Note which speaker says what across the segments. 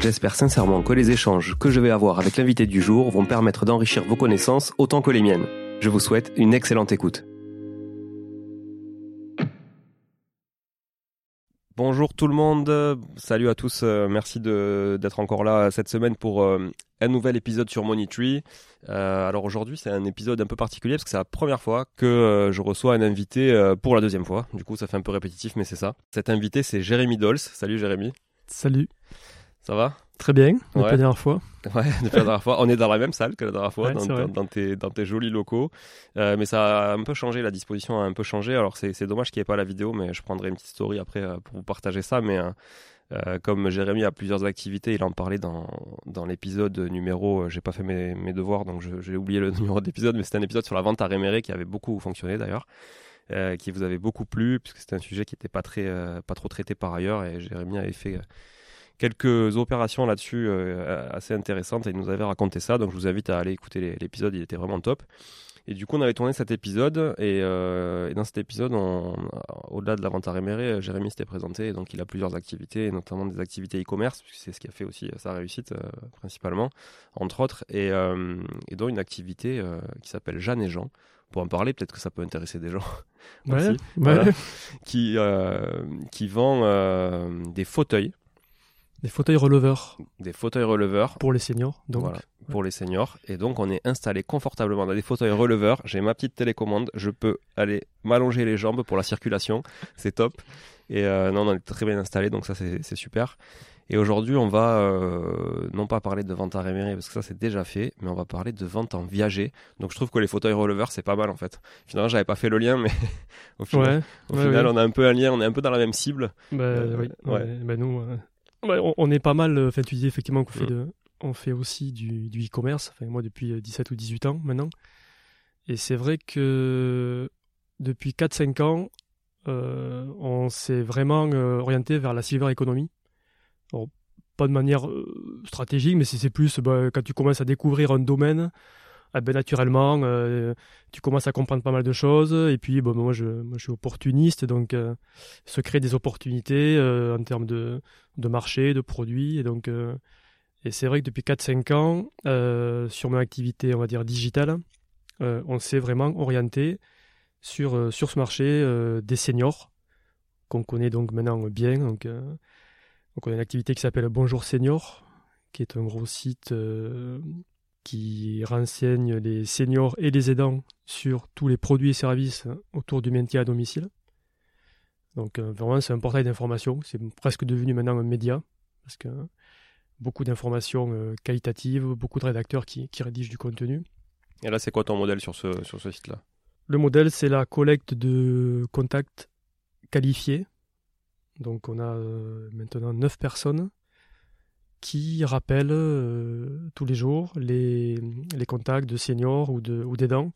Speaker 1: J'espère sincèrement que les échanges que je vais avoir avec l'invité du jour vont permettre d'enrichir vos connaissances autant que les miennes. Je vous souhaite une excellente écoute. Bonjour tout le monde, salut à tous, euh, merci d'être encore là cette semaine pour euh, un nouvel épisode sur Money Tree. Euh, alors aujourd'hui c'est un épisode un peu particulier parce que c'est la première fois que je reçois un invité pour la deuxième fois. Du coup ça fait un peu répétitif mais c'est ça. Cet invité c'est Jérémy Dolls. Salut Jérémy.
Speaker 2: Salut.
Speaker 1: Ça va?
Speaker 2: Très bien, depuis la dernière fois.
Speaker 1: Ouais, depuis la dernière fois. On est dans la même salle que la dernière fois, dans, tes, dans, tes, jolis locaux. Euh, mais ça a un peu changé, la disposition a un peu changé. Alors c'est dommage qu'il n'y ait pas la vidéo, mais je prendrai une petite story après euh, pour vous partager ça. Mais euh, comme Jérémy a plusieurs activités, il en parlait dans, dans l'épisode numéro. j'ai pas fait mes, mes devoirs, donc j'ai oublié le numéro d'épisode, mais c'était un épisode sur la vente à réméré qui avait beaucoup fonctionné d'ailleurs. qui vous avait beaucoup plu puisque c'était un sujet qui n'était pas très pas trop traité par ailleurs et Jérémy avait fait quelques opérations là-dessus euh, assez intéressantes et il nous avait raconté ça. Donc je vous invite à aller écouter l'épisode, il était vraiment top. Et du coup, on avait tourné cet épisode et, euh, dans cet épisode, au-delà de la vente à réméré, Jérémy s'était présenté. donc, il a plusieurs activités, notamment des activités e-commerce, puisque c'est ce qui a fait aussi sa réussite euh, principalement, entre autres, et, et dont une activité qui s'appelle Jeanne et Jean. Pour en parler, peut-être que ça peut intéresser des gens
Speaker 2: ouais, ouais.
Speaker 1: qui, qui vend des fauteuils
Speaker 2: des fauteuils releveurs.
Speaker 1: Des fauteuils releveurs.
Speaker 2: Pour les seniors, donc.
Speaker 1: Voilà, pour les seniors. Et donc, on est installé confortablement dans des fauteuils releveurs. J'ai ma petite télécommande. Je peux aller m'allonger les jambes pour la circulation. C'est top. Et euh, non, on est très bien installé, donc ça, c'est super. Et aujourd'hui, on va euh, non pas parler de vente à réméré, parce que ça, c'est déjà fait, mais on va parler de vente en viager. Donc, je trouve que les fauteuils releveurs, c'est pas mal, en fait. Finalement, j'avais pas fait le lien, mais au final, au final on a un peu un lien, on est un peu dans la même cible.
Speaker 2: Bah, oui, euh, ouais. Bah, nous on, est pas mal, enfin tu disais effectivement qu'on fait, mm. on fait aussi du, du e-commerce, enfin moi depuis 17 ou 18 ans maintenant. Et c'est vrai que depuis 4-5 ans, euh, on s'est vraiment euh, orienté vers la silver economy. pas de manière euh, stratégique, mais c'est plus bah, quand tu commences à découvrir un domaine, eh ben, naturellement, tu commences à comprendre pas mal de choses. Et puis, bon, moi, je, je suis opportuniste, donc se créer des opportunités en termes de, de marché, de produits. Et donc, et c'est vrai que depuis 4-5 ans, sur mon activité, on va dire digitale, on s'est vraiment orienté sur, euh, sur ce marché euh, des seniors, qu'on connaît donc maintenant bien. Donc, euh, donc on a une activité qui s'appelle Bonjour Senior, qui est un gros site qui renseigne les seniors et les aidants sur tous les produits et services autour du maintien à domicile. Donc vraiment c'est un portail d'information, c'est presque devenu maintenant un média, parce que beaucoup d'informations qualitatives, beaucoup de rédacteurs qui, qui, rédigent du contenu.
Speaker 1: Et là c'est quoi ton modèle sur ce, sur ce site-là?
Speaker 2: Le modèle, c'est la collecte de contacts qualifiés. Donc on a euh, maintenant 9 personnes qui rappellent euh, tous les jours les, les, contacts de seniors ou d'aidants ou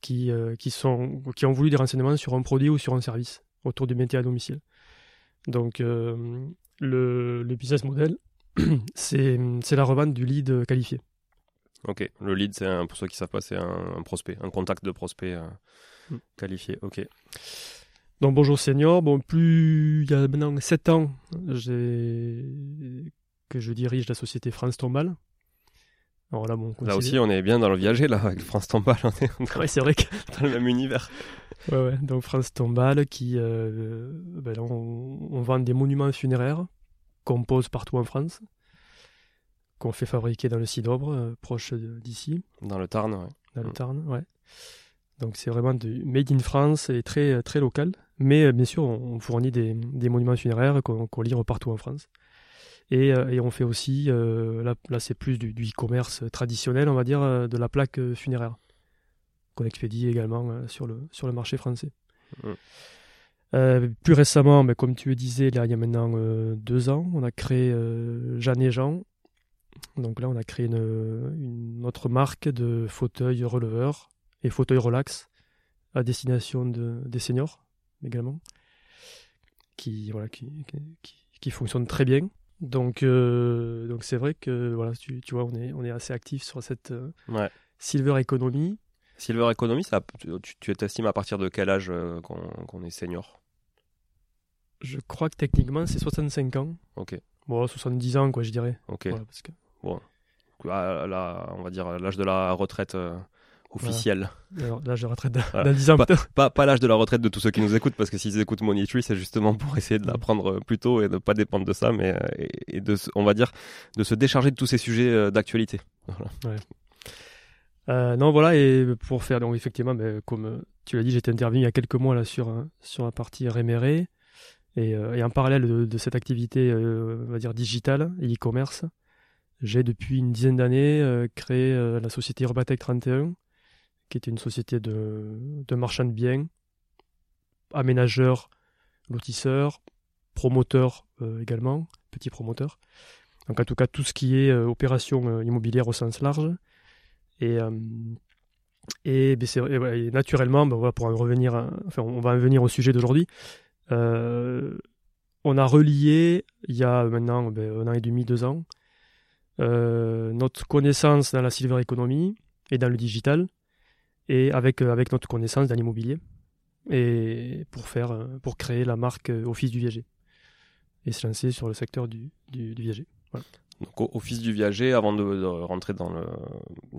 Speaker 2: qui, euh, qui, sont, qui ont voulu des renseignements sur un produit ou sur un service autour du métier à domicile. Donc le, le business model, c'est la revente du lead qualifié.
Speaker 1: Ok, le lead, c'est pour ceux qui ne savent pas, c'est un, prospect, un contact de prospect euh, hmm. qualifié. Ok.
Speaker 2: Donc bonjour senior, bon plus il y a maintenant 7 ans que je dirige la société France Tombal.
Speaker 1: Alors là, bon, là aussi on est bien dans le viager là avec France Tombal, on
Speaker 2: est, c'est vrai que
Speaker 1: dans le même univers.
Speaker 2: Ouais, ouais. Donc France Tombal qui euh, ben on, on, vend des monuments funéraires qu'on pose partout en France qu'on fait fabriquer dans le Cidobre, euh, proche d'ici.
Speaker 1: Dans le Tarn,
Speaker 2: ouais. Dans le mm. Tarn, ouais. Donc c'est vraiment du made in France et très, très local. Mais euh, bien sûr, on, fournit des, des, monuments funéraires qu'on livre partout en France. Et, euh, et on fait aussi, là, là c'est plus du, e-commerce traditionnel, on va dire, de la plaque funéraire, qu'on expédie également sur, le, sur le marché français. Mm. plus récemment, mais comme tu le disais, là, il y a maintenant deux ans, on a créé Jeanne et Jean, donc là, on a créé une, autre marque de fauteuils releveurs et fauteuils relax à destination de, des seniors également, qui, voilà, qui, qui, fonctionnent très bien. Donc, euh, donc c'est vrai que voilà, tu, tu, vois, on est, on est assez actif sur cette euh, silver economy.
Speaker 1: Silver economy, ça, tu, tu t'estimes à partir de quel âge euh, qu'on, est senior?
Speaker 2: Je crois que techniquement, c'est 65 ans.
Speaker 1: Ok.
Speaker 2: Bon, 70 ans, quoi, je dirais.
Speaker 1: Ok. parce que Bon, on va dire l'âge de la retraite euh, officielle.
Speaker 2: L'âge de retraite d'un 10 ans.
Speaker 1: Pas, pas, l'âge de la retraite de tous ceux qui nous écoutent, parce que s'ils écoutent Money Tree, c'est justement pour essayer de l'apprendre euh, plus tôt et de ne pas dépendre de ça, mais euh, et, de, on va dire, de se décharger de tous ces sujets d'actualité.
Speaker 2: non, voilà, et pour faire, donc effectivement, mais comme tu l'as dit, j'étais intervenu il y a quelques mois là sur, sur la partie rémérée. Et, et, en parallèle de, de cette activité, on va dire, digitale et e-commerce, j'ai depuis une dizaine d'années euh, créé euh, la société Urbatech 31, qui était une société de, marchands de biens, aménageurs, lotisseurs, promoteurs euh, également, petits promoteurs. Donc en tout cas tout ce qui est opération immobilière au sens large. Et, ben, naturellement, ben, pour en revenir, enfin on va en venir au sujet d'aujourd'hui. on a relié il y a maintenant ben, un an et demi, deux ans, euh, notre connaissance dans la silver economy et dans le digital, et avec, euh, avec notre connaissance dans l'immobilier, et pour, faire, euh, pour créer la marque Office du Viager, et se lancer sur le secteur du, viager.
Speaker 1: Donc, Office du viager, avant de, rentrer dans le,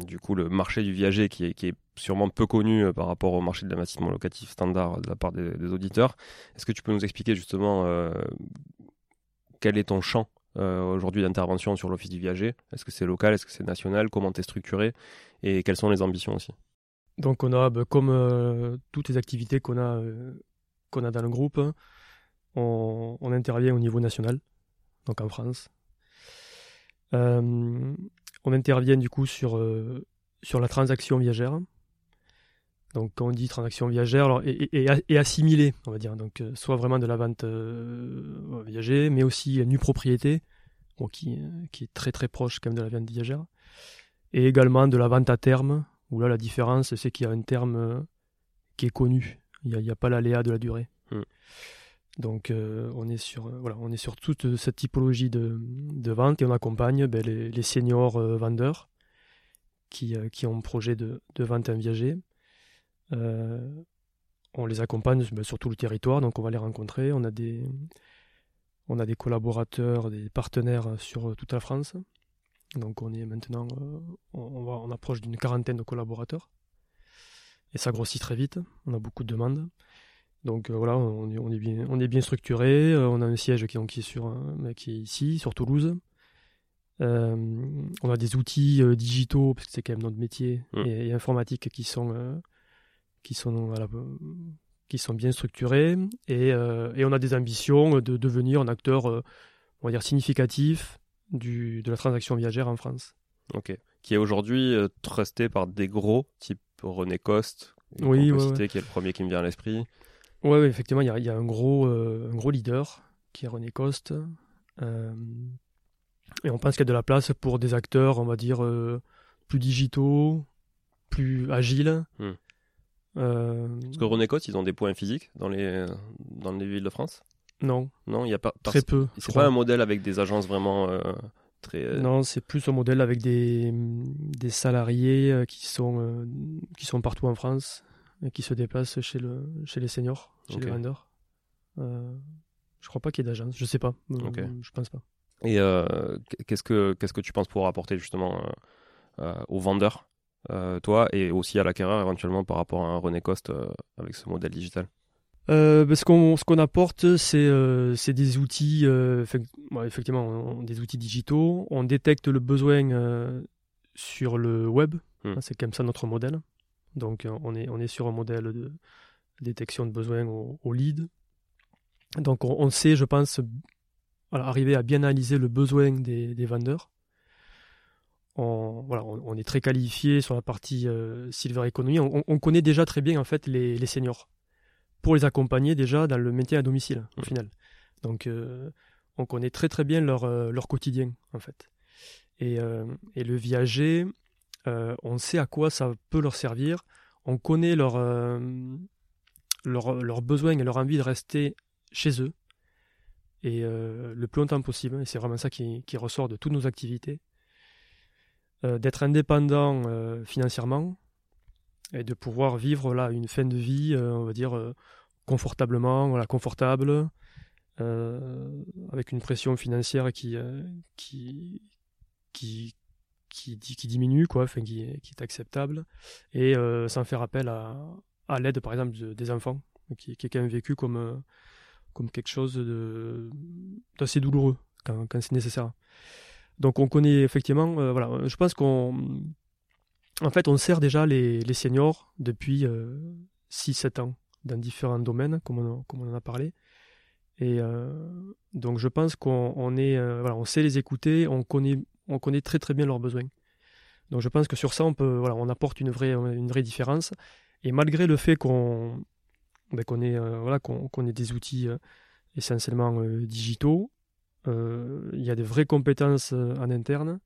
Speaker 1: du coup, le marché du viager qui est, sûrement peu connu par rapport au marché de l'investissement locatif standard de la part des, auditeurs, est-ce que tu peux nous expliquer justement quel est ton champ euh, aujourd'hui d'intervention sur l'Office du viager? Est-ce que c'est local? Est-ce que c'est national? Comment es structuré? Et quelles sont les ambitions aussi?
Speaker 2: Donc on a, bah, comme euh, toutes les activités qu'on a, euh, dans le groupe, on, intervient au niveau national, donc en France. on intervient du coup sur, la transaction viagère. Donc quand on dit transaction viagère, alors, et, assimilée, on va dire, donc soit vraiment de la vente viager, mais aussi nue propriété, qui, qui est très très proche quand même de la viande viagère. Et également de la vente à terme, où là la différence c'est qu'il y a un terme qui est connu. Il n'y a, a, pas l'aléa de la durée.
Speaker 1: Hmm.
Speaker 2: Donc on est sur voilà, on est sur toute cette typologie de, de vente et on accompagne ben, les, les, seniors vendeurs qui, qui ont un projet de, de vente en viager. on les accompagne ben, sur tout le territoire, donc on va les rencontrer. On a des, on a des collaborateurs, des partenaires sur toute la France. Donc on est maintenant, on, va, on approche d'une quarantaine de collaborateurs. Et ça grossit très vite, on a beaucoup de demandes. Donc voilà, on, on, est bien, on est bien structuré. on a un siège qui, qui, est, sur, qui est ici, sur Toulouse. Euh, on a des outils euh, digitaux, parce que c'est quand même notre métier,
Speaker 1: Mm.
Speaker 2: et, et informatiques qui sont, euh, qui, sont, voilà, euh, qui sont bien structurés. Et, euh, et on a des ambitions de devenir un acteur, euh, on va dire, significatif du, de la transaction viagère en France.
Speaker 1: Ok. Qui est aujourd'hui euh, trusté par des gros, type René Coste,
Speaker 2: Oui, ouais,
Speaker 1: qui est le premier qui me vient à l'esprit.
Speaker 2: Ouais, ouais, effectivement, il y a, il y a un, gros, euh, un gros leader qui est René Coste. Euh, et on pense qu'il y a de la place pour des acteurs, on va dire, euh, plus digitaux, plus agiles.
Speaker 1: Hmm. Parce que René Coste, ils ont des points physiques dans les, dans les villes de France?
Speaker 2: Non,
Speaker 1: Non, il y a pas.
Speaker 2: très peu. je
Speaker 1: C'est
Speaker 2: crois.
Speaker 1: pas un modèle avec des agences vraiment euh, très. euh,
Speaker 2: Non, c'est plus un modèle avec des, des salariés euh, qui sont, qui sont partout en France et qui se déplacent chez, le, chez les seniors, chez les vendeurs. Je crois pas qu'il y ait d'agence, je sais pas. Je pense pas.
Speaker 1: Et qu'est-ce que qu'est-ce que tu penses pouvoir apporter justement aux vendeurs, toi, et aussi à l'acquéreur éventuellement par rapport à un René Coste avec ce modèle digital?
Speaker 2: Euh, ben, ce qu'on ce qu'on apporte, c'est euh, c'est des outils, euh, ouais, effectivement, on- des outils digitaux. On détecte le besoin sur le web.
Speaker 1: Hmm.
Speaker 2: Hein, C'est comme ça notre modèle. Donc on est on est sur un modèle de détection de besoin au, au lead. Donc on, on sait, je pense, voilà, arriver à bien analyser le besoin des, des vendeurs. On, voilà, on, est très qualifié sur la partie silver economy. On, on connaît déjà très bien en fait les, les seniors pour les accompagner déjà dans le maintien à domicile au final. Donc euh, on connaît très très bien leur, euh, leur quotidien en fait. Et, euh, et le viager, euh, on sait à quoi ça peut leur servir. On connaît leur, euh, leur, leurs besoins et leur envie de rester chez eux et le plus longtemps possible. Et c'est vraiment ça qui, qui ressort de toutes nos activités. D'être indépendant financièrement et de pouvoir vivre là une fin de vie, euh, on va dire euh, confortablement, voilà, confortable, euh, avec une pression financière qui qui qui qui, di- qui diminue quoi, enfin qui, est- acceptable et sans faire appel à, à l'aide par exemple de- des enfants qui, est quand même vécu comme comme quelque chose d'assez douloureux quand, quand c'est nécessaire. Donc on connaît effectivement, voilà, je pense qu'on en fait, on sert déjà les, seniors depuis 6-7 ans dans différents domaines, comme on, en a parlé. Et euh, donc, je pense qu'on on est, euh, on sait les écouter, on connaît, on connaît très très bien leurs besoins. Donc, je pense que sur ça, on peut, voilà, on apporte une vraie, une vraie différence. Et malgré le fait qu'on, ben, ait, euh, voilà, ait des outils euh, essentiellement euh, digitaux, euh, il y a des vraies compétences euh, en interne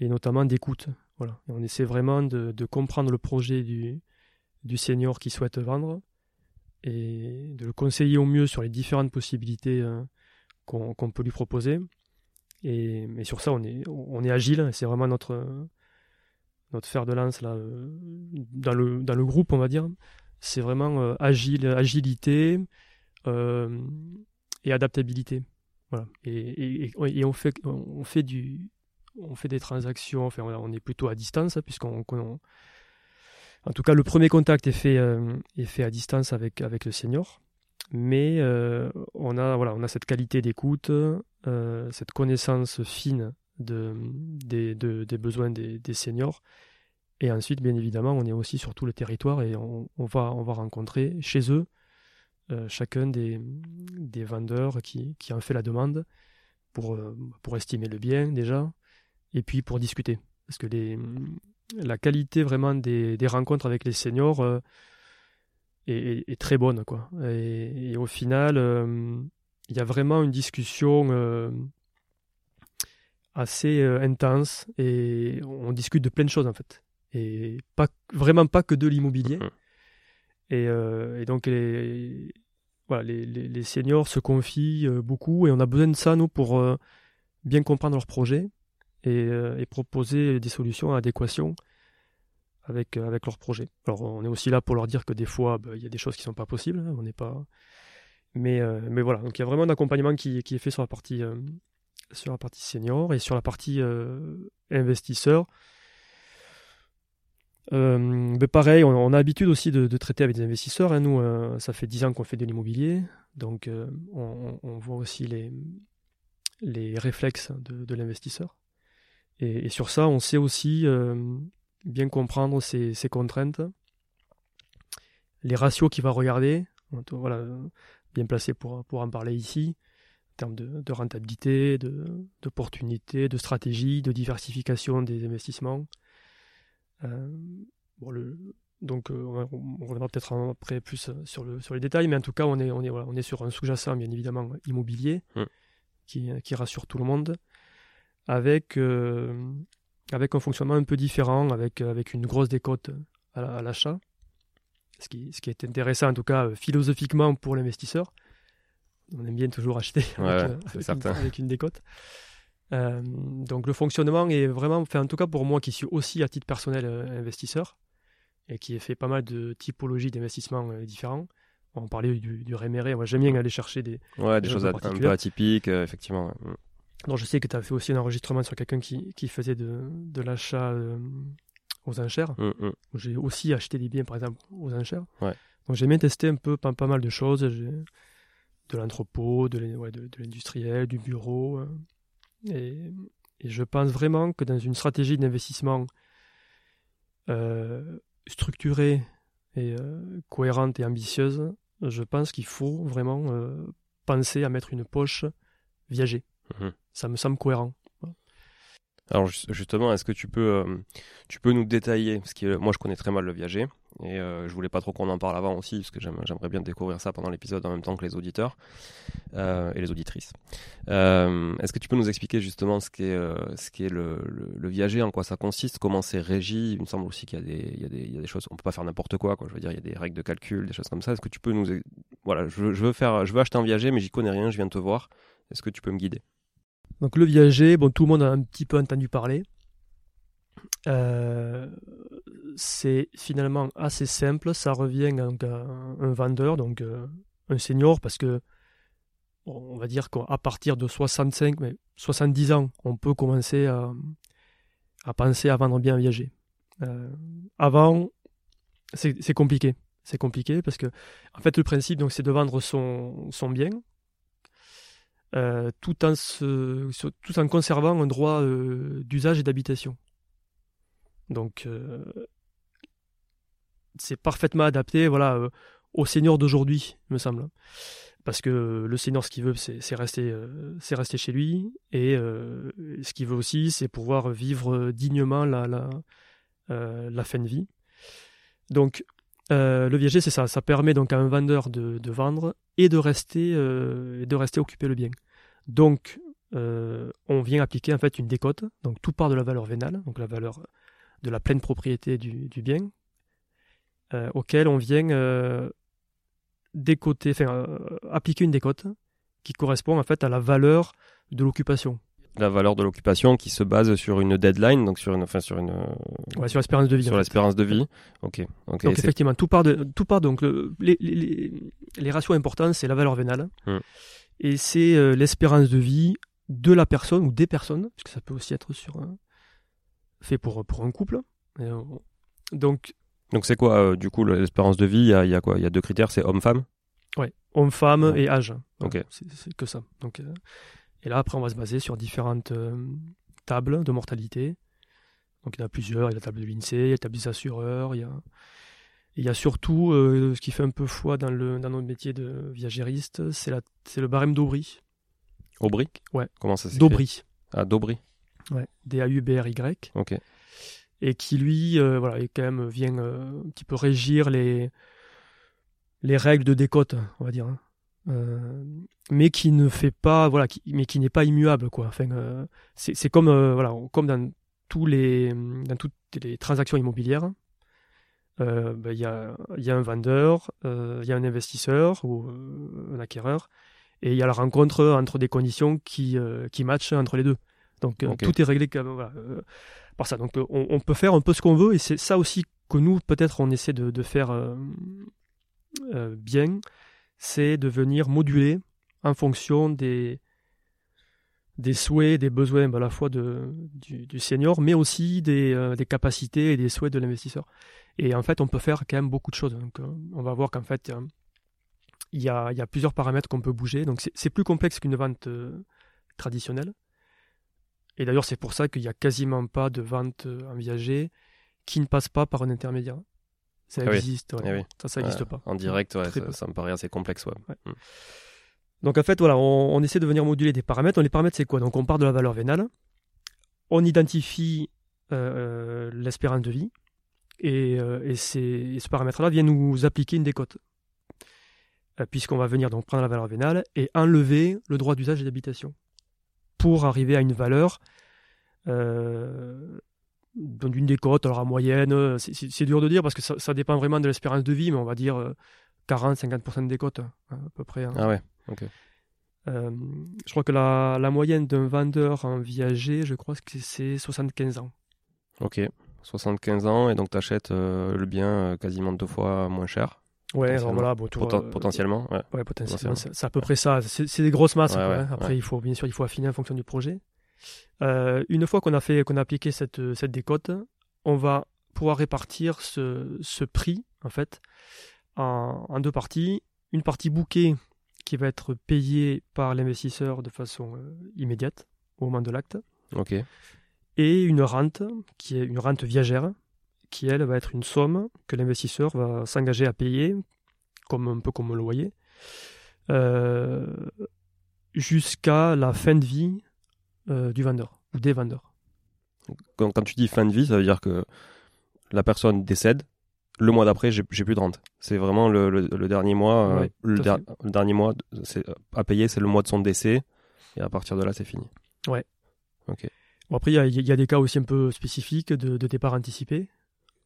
Speaker 2: et notamment d'écoute. On essaie vraiment de, comprendre le projet du, senior qui souhaite vendre et de le conseiller au mieux sur les différentes possibilités euh, qu'on peut lui proposer. Et, sur ça, on est, agile. C'est vraiment notre, notre fer de lance euh, dans, le, groupe, on va dire. C'est vraiment euh, agile, agilité et adaptabilité. Et, on, fait du, on fait des transactions, enfin, on est plutôt à distance, hein, puisqu'on. on- en tout cas, le premier contact est fait, euh, à distance avec, le senior. Mais euh, on, a, cette qualité d'écoute, euh, cette connaissance fine de, des, de- des besoins des, seniors. Et ensuite, bien évidemment, on est aussi sur tout le territoire et on, va, on va rencontrer chez eux chacun des, vendeurs qui, qui en fait la demande pour estimer le bien déjà et puis pour discuter. Parce que les, la qualité vraiment des, des rencontres avec les seniors euh, est, est- est très bonne. Quoi. Et, et au final, euh, il y a vraiment une discussion euh, assez intense et on discute de plein de choses en fait. Et pas, vraiment pas que de l'immobilier.
Speaker 1: Mhm.
Speaker 2: Et, et, donc les, voilà, les, les, les, seniors se confient beaucoup et on a besoin de ça, nous, pour bien comprendre leur projet et, et proposer des solutions à adéquation avec, avec leur projet. Alors on est aussi là pour leur dire que des fois, bah, il y a des choses qui ne sont pas possibles. Hein, on n'est pas... Mais, mais voilà, donc il y a vraiment un accompagnement qui, qui est fait sur la partie, sur la partie senior et sur la partie investisseur. Euh, mais pareil, on, a l'habitude aussi de, traiter avec des investisseurs. Hein. Nous, euh, ça fait 10 ans qu'on fait de l'immobilier, donc euh, on, voit aussi les, les réflexes de l'investisseur. Et, et, sur ça, on sait aussi bien comprendre ses, ses, contraintes, les ratios qu'il va regarder. Voilà, bien placé pour, pour en parler ici, en termes de, de rentabilité, d'opportunité, de stratégie, de diversification des investissements. Euh, bon, le, donc euh, on, reviendra peut-être après plus euh, sur, le, sur les détails, mais en tout cas on est, on est, voilà, on est sur un sous-jacent bien évidemment immobilier
Speaker 1: mm.
Speaker 2: qui, qui, rassure tout le monde, avec, avec un fonctionnement un peu différent, avec, avec une grosse décote à, l'achat, ce, qui, ce qui est intéressant en tout cas philosophiquement pour l'investisseur. On aime bien toujours acheter
Speaker 1: avec,
Speaker 2: une, avec, une, décote. Euh, donc le fonctionnement est vraiment, enfin, en tout cas pour moi qui suis aussi à titre personnel euh, investisseur et qui ai fait pas mal de typologies d'investissements euh, différents. On parlait du, du réméré, moi j'aime bien aller chercher des,
Speaker 1: ouais, des, choses un peu atypiques, effectivement.
Speaker 2: Je sais que tu as fait aussi un enregistrement sur quelqu'un qui, qui, faisait de, de l'achat aux enchères.
Speaker 1: Mm, mm.
Speaker 2: J'ai aussi acheté des biens par exemple aux enchères.
Speaker 1: Ouais.
Speaker 2: Donc j'ai bien testé un peu pas, pas mal de choses. De l'entrepôt, de l'industriel, du bureau. Et, je pense vraiment que dans une stratégie d'investissement euh, structurée et euh, cohérente et ambitieuse, je pense qu'il faut vraiment euh, penser à mettre une poche viager.
Speaker 1: Mhm.
Speaker 2: Ça me semble cohérent.
Speaker 1: Alors justement, est-ce que tu peux, tu peux nous détailler, parce que moi je connais très mal le viager, et euh, je voulais pas trop qu'on en parle avant aussi, parce que j'aimerais bien découvrir ça pendant l'épisode en même temps que les auditeurs euh, et les auditrices. Euh, est-ce que tu peux nous expliquer justement ce qu'est ce qu'est le, le, viager, en quoi ça consiste, comment c'est régi? Il me semble aussi qu'il y, y, y, y, a des choses, on peut pas faire n'importe quoi, quoi. Je veux dire, il y a des règles de calcul, des choses comme ça. Est-ce que tu peux nous, voilà, je, je, veux faire, je veux acheter un viager, mais j'y connais rien, je viens de te voir. Est-ce que tu peux me guider?
Speaker 2: Donc le viager, bon, tout le monde a un petit peu entendu parler. Euh, c'est finalement assez simple. Ça revient à un vendeur, donc euh, un senior, parce que on va dire qu'à partir de 65, mais 70 ans, on peut commencer à, penser à vendre bien viager. Euh, avant, c'est compliqué. C'est compliqué parce que, en fait, le principe, donc, c'est de vendre son bien tout, en se, tout en conservant un droit d'usage et d'habitation. Donc, euh, c'est parfaitement adapté voilà, euh, au senior d'aujourd'hui, me semble. Parce que le senior, ce qu'il veut, c'est rester, euh, rester chez lui. Et ce qu'il veut aussi, c'est pouvoir vivre dignement la, la fin de vie. Donc, le viager, c'est ça. Ça permet donc à un vendeur de, vendre et de rester, occupé le bien. Donc, on vient appliquer en fait une décote. Donc, tout part de la valeur vénale, donc la valeur de la pleine propriété du, bien, euh, auquel on vient euh, euh, appliquer une décote qui correspond en fait à la valeur de l'occupation.
Speaker 1: La valeur de l'occupation qui se base sur une deadline, donc sur une, enfin sur une,
Speaker 2: ouais, sur l'espérance de vie.
Speaker 1: Sur l'espérance de vie. Ok.
Speaker 2: donc effectivement, tout part de, tout part donc les, les, les, ratios importants, c'est la valeur vénale
Speaker 1: hmm.
Speaker 2: et c'est l'espérance de vie de la personne ou des personnes, puisque ça peut aussi être sur un, fait pour, pour un couple. Euh, donc,
Speaker 1: donc c'est quoi, euh, du coup, l'espérance de vie? Il y a, y a, quoi? Il y a deux critères, c'est homme-femme?
Speaker 2: Ouais, homme-femme et âge.
Speaker 1: Ok.
Speaker 2: C'est que ça. Donc, euh, et là, après, on va se baser sur différentes tables de mortalité. Donc, il y en a plusieurs. Il y a la table de l'INSEE, il y a la table des assureurs, il y a... il y a surtout, ce qui fait un peu foi dans, le, dans notre métier de viagériste, c'est le barème d'Aubry.
Speaker 1: Aubry?
Speaker 2: Ouais.
Speaker 1: Comment ça s'écrit?
Speaker 2: D'Aubry.
Speaker 1: Ah, d'Aubry.
Speaker 2: Ouais, D-A-U-B-R-Y.
Speaker 1: Ok.
Speaker 2: Et qui, lui, euh, voilà, quand même vient euh, un petit peu régir les, les règles de décote, on va dire. Hein. Mais qui ne fait pas, voilà, qui, mais qui n'est pas immuable, quoi. Enfin, c'est comme, voilà, comme dans tous les, dans toutes les transactions immobilières, ben, il y, a, y, a, un vendeur, il y a un investisseur ou un acquéreur, et il y a la rencontre entre des conditions qui, qui matchent entre les deux. Donc tout est réglé voilà, par ça. Donc on, on, peut faire un peu ce qu'on veut, et c'est ça aussi que nous, peut-être, on essaie de, de faire bien, c'est de venir moduler en fonction des, souhaits, des besoins à la fois du, senior, mais aussi des, euh, des, capacités et des souhaits de l'investisseur. Et en fait, on peut faire quand même beaucoup de choses. Euh, on va voir qu'en fait, euh, il y, a, il y, a, plusieurs paramètres qu'on peut bouger. Donc, c'est plus complexe qu'une vente traditionnelle. Et d'ailleurs, c'est pour ça qu'il n'y a quasiment pas de vente en viager qui ne passe pas par un intermédiaire. Ça ah existe,
Speaker 1: eh
Speaker 2: ça, ça n'existe pas.
Speaker 1: En direct, ça, me paraît assez complexe. Mm.
Speaker 2: Donc en fait, voilà, on, essaie de venir moduler des paramètres. les paramètres, c'est quoi? Donc on part de la valeur vénale, on identifie euh, l'espérance de vie, et, euh, ce paramètre-là vient nous appliquer une décote. Euh, puisqu'on va venir donc prendre la valeur vénale et enlever le droit d'usage et d'habitation pour arriver à une valeur d'une décote, alors à moyenne, c'est dur de dire parce que ça, dépend vraiment de l'espérance de vie, mais on va dire 40-50% de décote à peu près. Hein.
Speaker 1: Ah ouais, ok.
Speaker 2: Euh, je crois que la, la moyenne d'un vendeur en viager, je crois que c'est 75 ans.
Speaker 1: Ok, 75 ans, et donc tu achètes euh, le bien euh, quasiment deux fois moins cher.
Speaker 2: Ouais, alors voilà, bon,
Speaker 1: potentiellement. Ouais,
Speaker 2: ouais potentiellement, c'est à peu près ça. C'est des grosses masses. Hein. Après, il faut bien sûr, il faut affiner en fonction du projet. Une fois qu'on a fait, qu'on a appliqué cette, cette décote, on va pouvoir répartir ce, ce prix en fait en, en, deux parties. Une partie bouquet qui va être payé par l'investisseur de façon euh, immédiate au moment de l'acte.
Speaker 1: Ok.
Speaker 2: Et une rente qui est une rente viagère qui elle va être une somme que l'investisseur va s'engager à payer comme un peu comme le loyer euh, jusqu'à la fin de vie euh, du vendeur ou des vendeurs.
Speaker 1: Quand, quand tu dis fin de vie, ça veut dire que la personne décède le mois d'après, j'ai plus de rente. C'est vraiment le, le, dernier mois. Euh, le, dernier mois à payer, c'est le mois de son décès. Et à partir de là, c'est fini.
Speaker 2: Ouais.
Speaker 1: Ok.
Speaker 2: Bon, après, il y, y, a des cas aussi un peu spécifiques de, de départ anticipé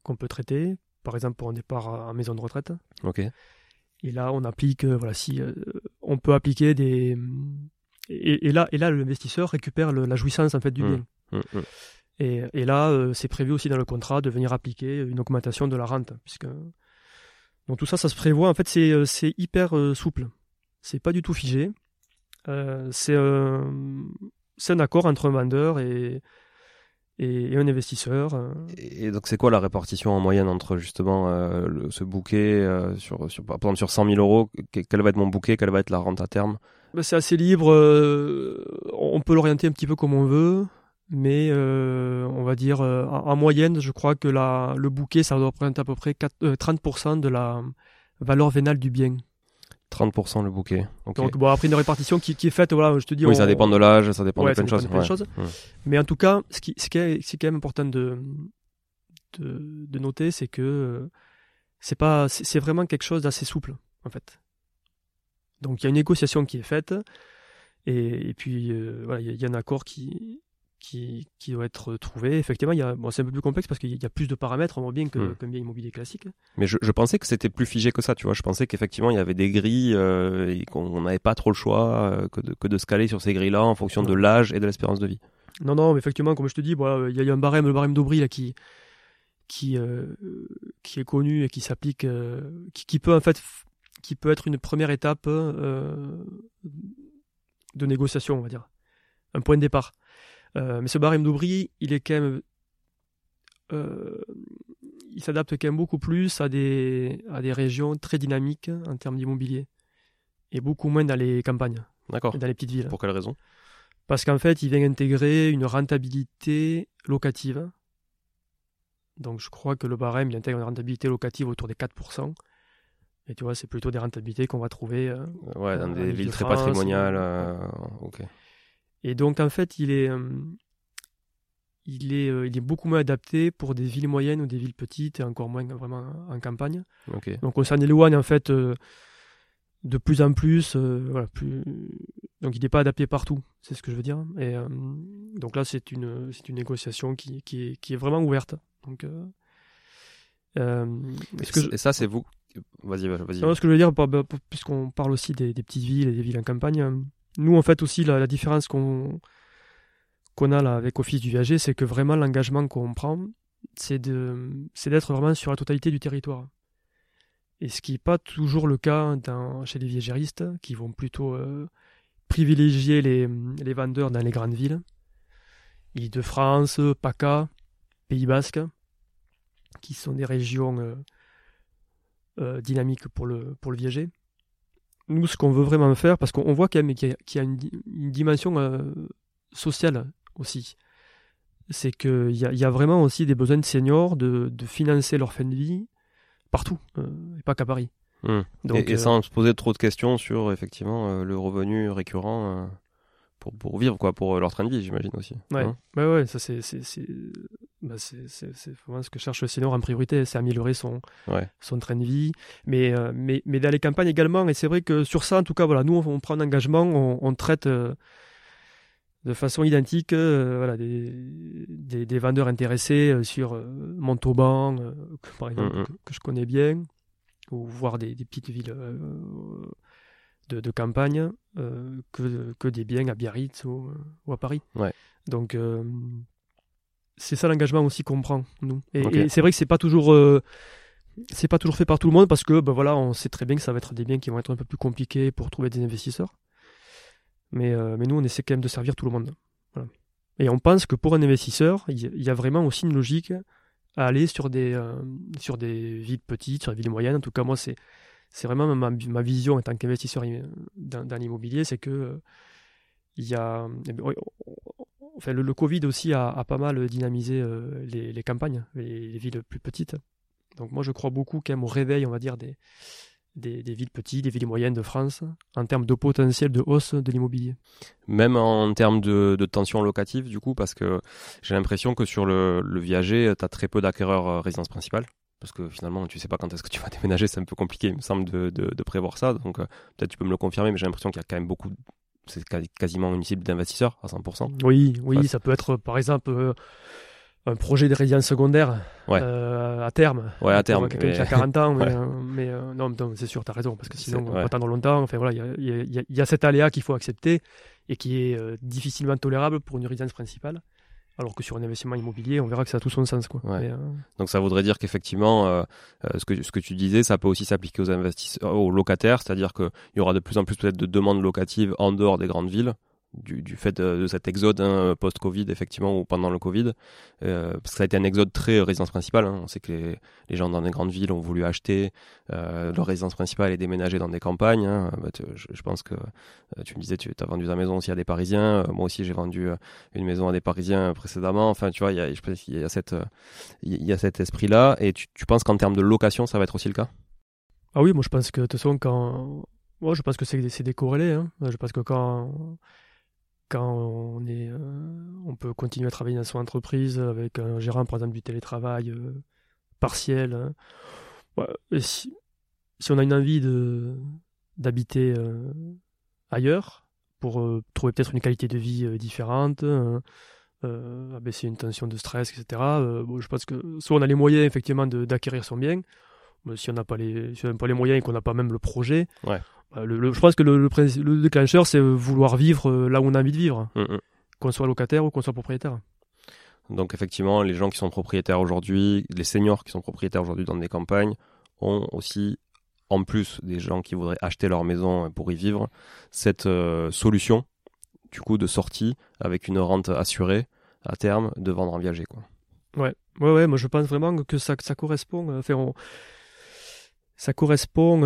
Speaker 2: qu'on peut traiter. Par exemple, pour un départ en maison de retraite.
Speaker 1: Ok.
Speaker 2: Et là, on applique, euh, voilà, si euh, on peut appliquer des. Et, et là, et là l'investisseur récupère la jouissance en fait du mmh. bien. Mmh, mmh. Et, là, euh, c'est prévu aussi dans le contrat de venir appliquer une augmentation de la rente. Puisque... Donc tout ça, ça se prévoit. En fait, c'est, euh, hyper euh, souple. C'est pas du tout figé. c'est, un accord entre un vendeur et, et, un investisseur.
Speaker 1: Et donc c'est quoi la répartition en moyenne entre justement ce bouquet sur, sur, par exemple sur 100 000 euros Quel va être mon bouquet Quelle va être la rente à terme?
Speaker 2: Ben, C'est assez libre. on peut l'orienter un petit peu comme on veut mais euh, on va dire euh, en, moyenne, je crois que la, le bouquet, ça représente à peu près 4, 30% euh, de la valeur vénale du bien.
Speaker 1: 30% le bouquet.
Speaker 2: Donc bon, après une répartition qui, qui, est faite, voilà, je te dis.
Speaker 1: Oui, ça dépend de l'âge, ça dépend de plein, de choses.
Speaker 2: de choses. Mais en tout cas, ce qui, ce qui, est, ce qui est quand même important de, de, de noter, c'est que c'est pas, c'est vraiment quelque chose d'assez souple, en fait. Donc il y a une négociation qui est faite, et, et puis voilà, il y, a un accord qui, qui, qui doit être trouvé. Effectivement, il y a, bon, c'est un peu plus complexe parce qu'il y a plus de paramètres, on voit bien que, hmm. qu'un bien immobilier classique.
Speaker 1: Mais je, je pensais que c'était plus figé que ça, tu vois. Je pensais qu'effectivement, il y avait des grilles euh, et qu'on n'avait pas trop le choix euh, que, de, que de se caler sur ces grilles-là en fonction de l'âge et de l'espérance de vie.
Speaker 2: Non, non, mais effectivement, comme je te dis, il y, a un barème, le barème d'Aubry là, qui, qui, euh, qui est connu et qui s'applique, qui, qui, peut en fait, qui peut être une première étape de négociation, on va dire. Un point de départ. Euh, mais ce barème d'ouvriers, il est quand même. Euh, il s'adapte quand même beaucoup plus à des, à des régions très dynamiques en termes d'immobilier. Et beaucoup moins dans les campagnes.
Speaker 1: D'accord.
Speaker 2: Dans les petites villes.
Speaker 1: Pour quelle raison?
Speaker 2: Parce qu'en fait, il vient intégrer une rentabilité locative. Donc je crois que le barème, il intègre une rentabilité locative autour des 4%. Et tu vois, c'est plutôt des rentabilités qu'on va trouver. Euh,
Speaker 1: ouais, dans des villes très patrimoniales. ok.
Speaker 2: Et donc, en fait, il est, euh, il est, euh, il est beaucoup moins adapté pour des villes moyennes ou des villes petites et encore moins vraiment en campagne. Donc, on s'en éloigne, en fait, euh, de plus en plus, voilà, plus... donc il n'est pas adapté partout, c'est ce que je veux dire. Et donc là, c'est une, une négociation qui, qui, est, qui est vraiment ouverte. Donc,
Speaker 1: et, ça, c'est vous. Vas-y, vas-y.
Speaker 2: ce que je veux dire, puisqu'on parle aussi des, petites villes et des villes en campagne, nous, en fait, aussi, la, différence qu'on qu'on a avec Office du viager, c'est que vraiment l'engagement qu'on prend, c'est d'être vraiment sur la totalité du territoire. Et ce qui n'est pas toujours le cas chez les viagéristes, qui vont plutôt euh, privilégier les, les, vendeurs dans les grandes villes. Île-de-France, PACA, Pays Basque, qui sont des régions euh, euh, dynamiques pour le, pour le viager. Nous, ce qu'on veut vraiment faire, parce qu'on voit quand même qu'il y, a une, dimension sociale aussi c'est qu'il y, y, a vraiment aussi des besoins de seniors de, de financer leur fin de vie partout, euh, et pas qu'à Paris.
Speaker 1: Hmm. Donc, et, euh, sans se poser trop de questions sur effectivement euh, le revenu récurrent pour, pour vivre, quoi, pour leur train de vie, j'imagine aussi.
Speaker 2: Ouais, hein ouais, ouais, ça c'est bah vraiment ce que cherche le senior en priorité, c'est améliorer son, son train de vie, mais, mais, mais dans les campagnes également. Et c'est vrai que sur ça, en tout cas, voilà, nous on, prend un engagement, on, on traite de façon identique euh, voilà, des, des, vendeurs intéressés euh, sur euh, Montauban, par exemple, mm, que, je connais bien, ou voir des, petites villes de, de, campagne, que, que des biens à Biarritz ou, ou à Paris.
Speaker 1: Ouais.
Speaker 2: Donc, c'est ça l'engagement aussi qu'on prend, nous. Et, c'est vrai que c'est pas toujours c'est pas toujours fait par tout le monde parce que ben voilà, on sait très bien que ça va être des biens qui vont être un peu plus compliqués pour trouver des investisseurs. Mais, euh, mais nous, on essaie quand même de servir tout le monde. Et on pense que pour un investisseur, il y a vraiment aussi une logique à aller sur des, euh, sur des villes petites, sur des villes moyennes. En tout cas, moi, c'est, c'est vraiment ma, ma, vision en tant qu'investisseur dans, l'immobilier, c'est que il y a, eh ben, enfin, le, Covid aussi a, pas mal dynamisé euh, les, campagnes, les, les, villes plus petites. Donc moi, je crois beaucoup quand même au réveil, on va dire, des, des, villes petites, des villes moyennes de France, en termes de potentiel de hausse de l'immobilier.
Speaker 1: Même en termes de, tension locative, du coup, parce que j'ai l'impression que sur le, viager, tu as très peu d'acquéreurs euh, résidence principale. Parce que finalement, tu sais pas quand est-ce que tu vas déménager, c'est un peu compliqué, il me semble, de, prévoir ça. Donc euh, peut-être tu peux me le confirmer, mais j'ai l'impression qu'il y a quand même beaucoup, c'est quasiment une cible d'investisseurs à 100%.
Speaker 2: Oui, oui, ça peut être par exemple euh, un projet de résidence secondaire euh, à terme.
Speaker 1: Ouais, à terme.
Speaker 2: Quelqu'un qui a 40 ans, mais, euh, euh, non, c'est sûr, tu as raison, parce que sinon, on va attendre longtemps. Enfin, voilà, il y, a, cet aléa qu'il faut accepter et qui est difficilement tolérable pour une résidence principale. Alors que sur un investissement immobilier, on verra que ça a tout son sens. Quoi.
Speaker 1: Donc ça voudrait dire qu'effectivement, ce, que, ce que tu disais, ça peut aussi s'appliquer aux investisseurs, aux locataires, c'est-à-dire qu'il y aura de plus en plus peut-être de demandes locatives en dehors des grandes villes du, fait de, cet exode hein, post-Covid, effectivement, ou pendant le Covid. Euh, parce que ça a été un exode très résidence principale. Hein. On sait que les, gens dans les grandes villes ont voulu acheter euh, leur résidence principale et déménager dans des campagnes. Hein. Bah, je, pense que euh, tu me disais, tu as vendu ta maison aussi à des Parisiens. Moi aussi, j'ai vendu une maison à des Parisiens précédemment. Enfin, tu vois, y a, y a, il y a cet esprit-là. Et tu, tu penses qu'en termes de location, ça va être aussi le cas?
Speaker 2: Ah oui, moi je pense que de toute façon, quand. Moi, je pense que c'est décorrélé. Hein. Je pense que quand quand on, est, euh, on peut continuer à travailler dans son entreprise avec un gérant, par exemple, du télétravail euh, partiel. Hein. si, on a une envie d'habiter euh, ailleurs pour trouver peut-être une qualité de vie différente, abaisser une tension de stress, etc., je pense que soit on a les moyens effectivement d'acquérir son bien, mais si on n'a pas, les, si pas les moyens et qu'on n'a pas même le projet,
Speaker 1: ouais.
Speaker 2: Bah, le, je pense que le, le, déclencheur, c'est vouloir vivre euh, là où on a envie de vivre, mm, mm. qu'on soit locataire ou qu'on soit propriétaire.
Speaker 1: Donc effectivement, les gens qui sont propriétaires aujourd'hui, les seniors qui sont propriétaires aujourd'hui dans des campagnes, ont aussi, en plus des gens qui voudraient acheter leur maison pour y vivre, cette euh, solution, du coup, de sortie avec une rente assurée à terme de vendre en viager. Quoi.
Speaker 2: Ouais, ouais, ouais, moi je pense vraiment que ça, ça correspond. Enfin, ça correspond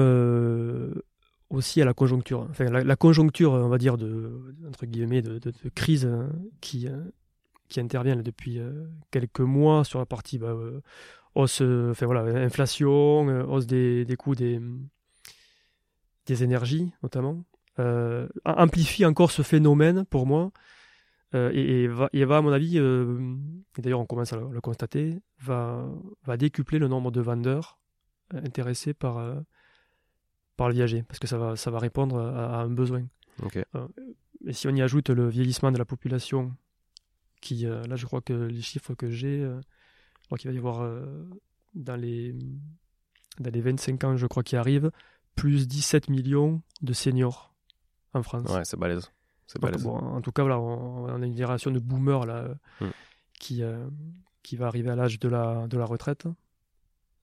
Speaker 2: aussi à la conjoncture. Enfin, la, conjoncture, on va dire, de, entre guillemets, de, crise hein, qui, euh, qui intervient depuis euh, quelques mois sur la partie bah, euh, hausse, enfin voilà, inflation, hausse des, des coûts des, des énergies, notamment, amplifie encore ce phénomène pour moi. Et, va, à mon avis, d'ailleurs on commence à le, le, constater, va, va décupler le nombre de vendeurs intéressés par par le viager, parce que ça va, ça va répondre à, à un besoin.
Speaker 1: Ok.
Speaker 2: Et si on y ajoute le vieillissement de la population, qui, euh, là je crois que les chiffres que j'ai, euh, je crois qu'il va y avoir euh, dans, les, dans les 25 ans, je crois qui arrivent, plus 17 millions de seniors en France.
Speaker 1: Ouais, c'est balèze. C'est balèze.
Speaker 2: bon, en tout cas, voilà, on, on a une génération de boomers là,
Speaker 1: Mm.
Speaker 2: qui, euh, qui va arriver à l'âge de la, de la retraite.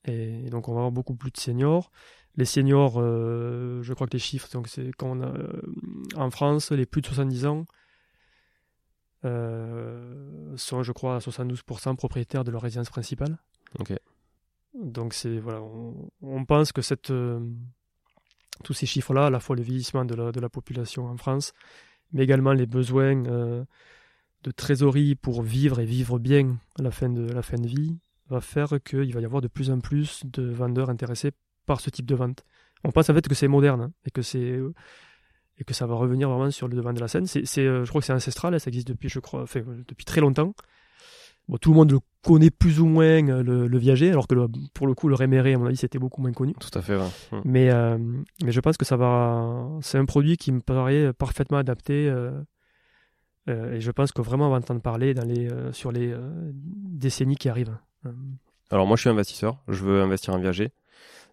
Speaker 2: Et donc, on va avoir beaucoup plus de seniors. Les seniors, euh, je crois que les chiffres, donc c'est quand on a, euh, en France, les plus de 70 ans euh, sont, je crois, à 72% propriétaires de leur résidence principale.
Speaker 1: Ok.
Speaker 2: Donc, c'est voilà, on, on pense que cette, euh, tous ces chiffres-là, à la fois le vieillissement de la, de la population en France, mais également les besoins euh, de trésorerie pour vivre et vivre bien à la fin de, la fin de vie, va faire qu'il va y avoir de plus en plus de vendeurs intéressés par ce type de vente. On pense en fait que c'est moderne hein, et que c'est et que ça va revenir vraiment sur le devant de la scène. C'est, euh, je crois que c'est ancestral, hein, ça existe depuis, je crois, enfin, euh, depuis très longtemps. Bon, tout le monde le connaît plus ou moins euh, le, le viager, alors que le- pour le coup le réméré, à mon avis, c'était beaucoup moins connu.
Speaker 1: Tout à fait. ouais. Mm.
Speaker 2: Mais, euh, mais je pense que ça va. C'est un produit qui me paraît parfaitement adapté. euh, euh, et je pense que vraiment on va entendre parler dans les, euh, sur les euh, décennies qui arrivent. Euh,
Speaker 1: Alors moi je suis investisseur, je veux investir en viager.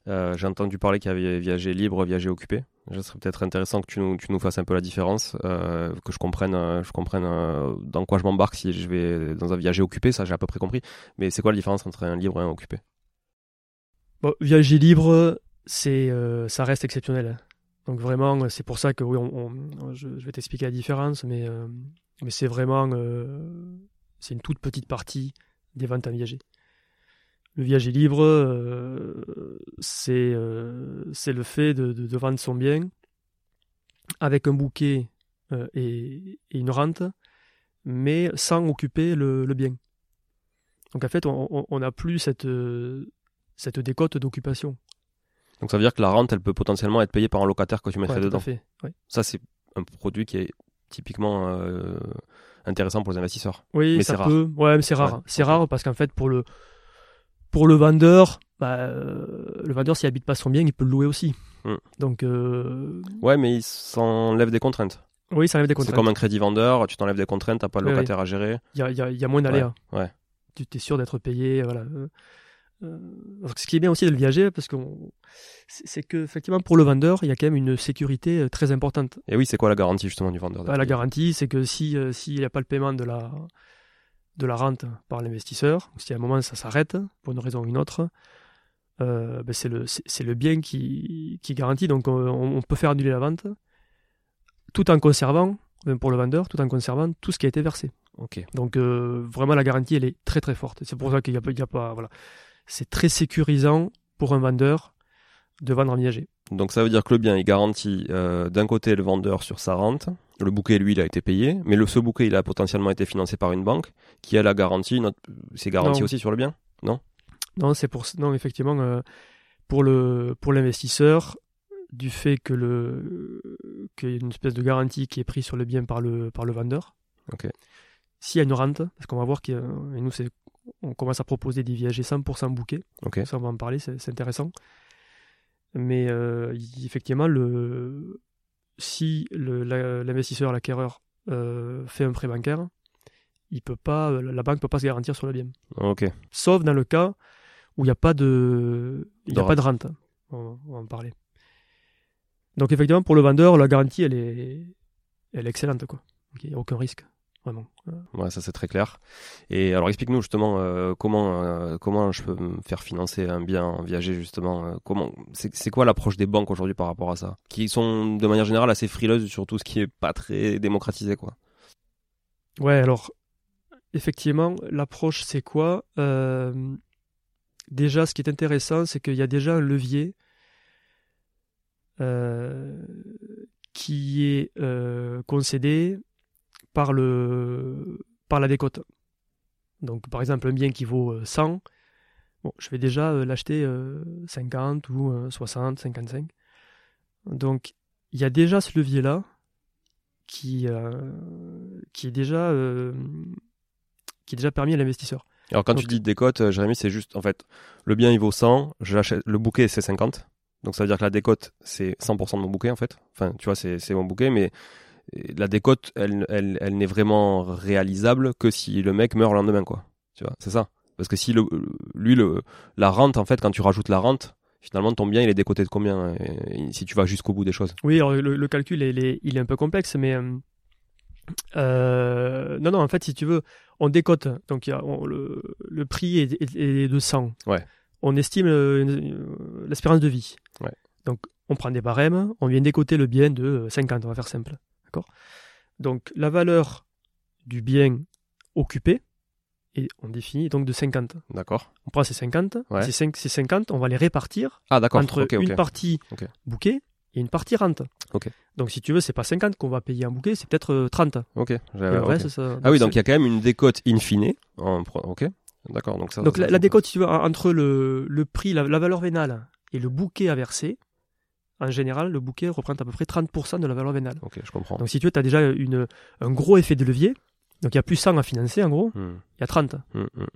Speaker 1: Euh, J'ai entendu parler qu'il y avait viager libre, viager occupé. Ce serait peut-être intéressant que tu nous, fasses un peu la différence, euh, que je comprenne, je dans quoi je m'embarque si je vais dans un viager occupé, ça j'ai à peu près compris. Mais c'est quoi la différence entre un libre et un occupé?
Speaker 2: Viager libre, ça reste exceptionnel. Donc vraiment, c'est pour ça que oui, je, vais t'expliquer la différence, mais, c'est vraiment, une toute petite partie des ventes en viager. Le viager libre, euh, c'est, euh, c'est le fait de, de- de vendre son bien avec un bouquet euh, et, et une rente, mais sans occuper le, le bien. Donc en fait, on n'a plus cette, cette décote d'occupation.
Speaker 1: Donc ça veut dire que la rente, elle peut potentiellement être payée par un locataire que tu mettrais
Speaker 2: Ouais, tout
Speaker 1: dedans.
Speaker 2: à fait. ouais.
Speaker 1: Ça c'est un produit qui est typiquement intéressant pour les investisseurs.
Speaker 2: Oui,
Speaker 1: Mais
Speaker 2: ça
Speaker 1: c'est rare.
Speaker 2: peut. Ouais, mais c'est rare.
Speaker 1: Ouais,
Speaker 2: c'est rare parce qu'en fait, pour le, pour le vendeur, bah, euh, le vendeur, s'il habite pas son bien, il peut le louer aussi.
Speaker 1: Hmm.
Speaker 2: Donc, euh,
Speaker 1: Ouais, mais il s'enlève des contraintes.
Speaker 2: oui, ça arrive des
Speaker 1: C'est
Speaker 2: contraintes.
Speaker 1: comme un crédit vendeur, tu t'enlèves des contraintes, t'as pas
Speaker 2: Oui, oui.
Speaker 1: locataire à gérer.
Speaker 2: Il y a, il y a- il y a moins d'aléas.
Speaker 1: ouais.
Speaker 2: Tu es sûr d'être payé. Voilà. Euh, ce qui est bien aussi de le viager, parce que c'est c'est que effectivement pour le vendeur, il y a quand même une sécurité très importante.
Speaker 1: Et oui, c'est quoi la garantie justement du vendeur
Speaker 2: Ah, la garantie, c'est que si euh, s'il n'y a pas le paiement de la de la rente par l'investisseur, si à un moment ça s'arrête pour une raison ou une autre, euh, ben, c'est le bien qui qui garantit. Donc on, on peut faire annuler la vente tout en conservant, même pour le vendeur, tout en conservant tout ce qui a été versé.
Speaker 1: Ok.
Speaker 2: Donc euh, vraiment la garantie elle est très très forte. C'est pour ça qu'il y a, a pas voilà, c'est très sécurisant pour un vendeur de vendre en viager.
Speaker 1: Donc ça veut dire que le bien il garantit euh, d'un côté le vendeur sur sa rente, le bouquet lui il a été payé, mais le ce bouquet il a potentiellement été financé par une banque qui elle a garanti notre c'est garanti
Speaker 2: Non.
Speaker 1: aussi sur le bien.
Speaker 2: Non, c'est pour non effectivement euh, pour l'investisseur du fait que le qu'il y a une espèce de garantie qui est prise sur le bien par le par le vendeur.
Speaker 1: Ok.
Speaker 2: S'il y a une rente, parce qu'on va voir que et nous c'est on commence à proposer des viagers 100% bouquets.
Speaker 1: Ok.
Speaker 2: Ça on va en parler, c'est intéressant. Mais euh, effectivement le si la- l'investisseur l'acquéreur euh, fait un prêt bancaire, il peut pas la banque peut pas se garantir sur le bien sauf dans le cas où il n'y a pas de, il y a pas de rente. On, on va en parler. Donc effectivement, pour le vendeur, la garantie, elle est, elle est excellente, quoi. Donc, Il n'y a aucun risque, vraiment.
Speaker 1: Ouais, ça c'est très clair. Et alors explique-nous justement euh, comment euh, comment je peux me faire financer un bien en viager justement. euh, comment c'est quoi l'approche des banques aujourd'hui par rapport à ça? Qui sont de manière générale assez frileuses sur tout ce qui est pas très démocratisé quoi.
Speaker 2: Ouais, alors, effectivement, l'approche, c'est quoi? Déjà, ce qui est intéressant, c'est qu'il y a déjà un levier qui est concédé par, le, par la décote. Donc, par exemple, un bien qui vaut euh, 100, bon, je vais déjà euh, l'acheter euh, 50 ou euh, 60, 55. Donc, il y a déjà ce levier-là qui, euh, qui est déjà euh, qui est déjà permis à l'investisseur.
Speaker 1: Alors quand tu dis décote, euh, Jérémy, c'est juste en fait le bien il vaut 100, j'achète le bouquet c'est 50. Donc ça veut dire que la décote, c'est 100% de mon bouquet en fait. Enfin, tu vois, c'est mon bouquet, mais la décote, elle, elle, elle n'est vraiment réalisable que si le mec meurt le lendemain, quoi. Tu vois, c'est ça. Parce que si le, lui, le, la rente, en fait, quand tu rajoutes la rente, finalement, ton bien, il est décoté de combien si tu vas jusqu'au bout des choses
Speaker 2: Oui, alors le, le calcul, il est, il est un peu complexe, mais euh, euh, non, non, en fait, si tu veux, on décote. Donc, il y a, on- le, le prix est, est- est de 100.
Speaker 1: Ouais.
Speaker 2: On estime euh, l'espérance de vie.
Speaker 1: Ouais.
Speaker 2: Donc, on prend des barèmes, on vient décoter le bien de 50, on va faire simple. D'accord Donc, la valeur du bien occupé, et on définit donc de 50.
Speaker 1: D'accord.
Speaker 2: On prend ces 50,
Speaker 1: Ouais.
Speaker 2: ces, 5 ces 50, on va les répartir
Speaker 1: Ah,
Speaker 2: entre une partie bouquet et une partie rente. Donc si tu veux, c'est pas 50 qu'on va payer en bouquet, c'est peut-être euh, 30.
Speaker 1: Ok.
Speaker 2: Et
Speaker 1: j'avais-
Speaker 2: le
Speaker 1: ok.
Speaker 2: reste, ça-
Speaker 1: Ah oui, donc il y a quand même une décote in fine. En... pro- Ok. D'accord. Donc ça.
Speaker 2: donc
Speaker 1: ça-
Speaker 2: la, décote, si tu veux, entre le, le prix, la, la valeur vénale et le bouquet à verser, en général, le bouquet représente à peu près 30% de la valeur vénale.
Speaker 1: Ok, je comprends.
Speaker 2: Donc si tu veux, tu as déjà une, un gros effet de levier. Donc il y a plus 100 à financer en gros,
Speaker 1: Hmm,
Speaker 2: il y a 30
Speaker 1: hmm, hmm, hmm.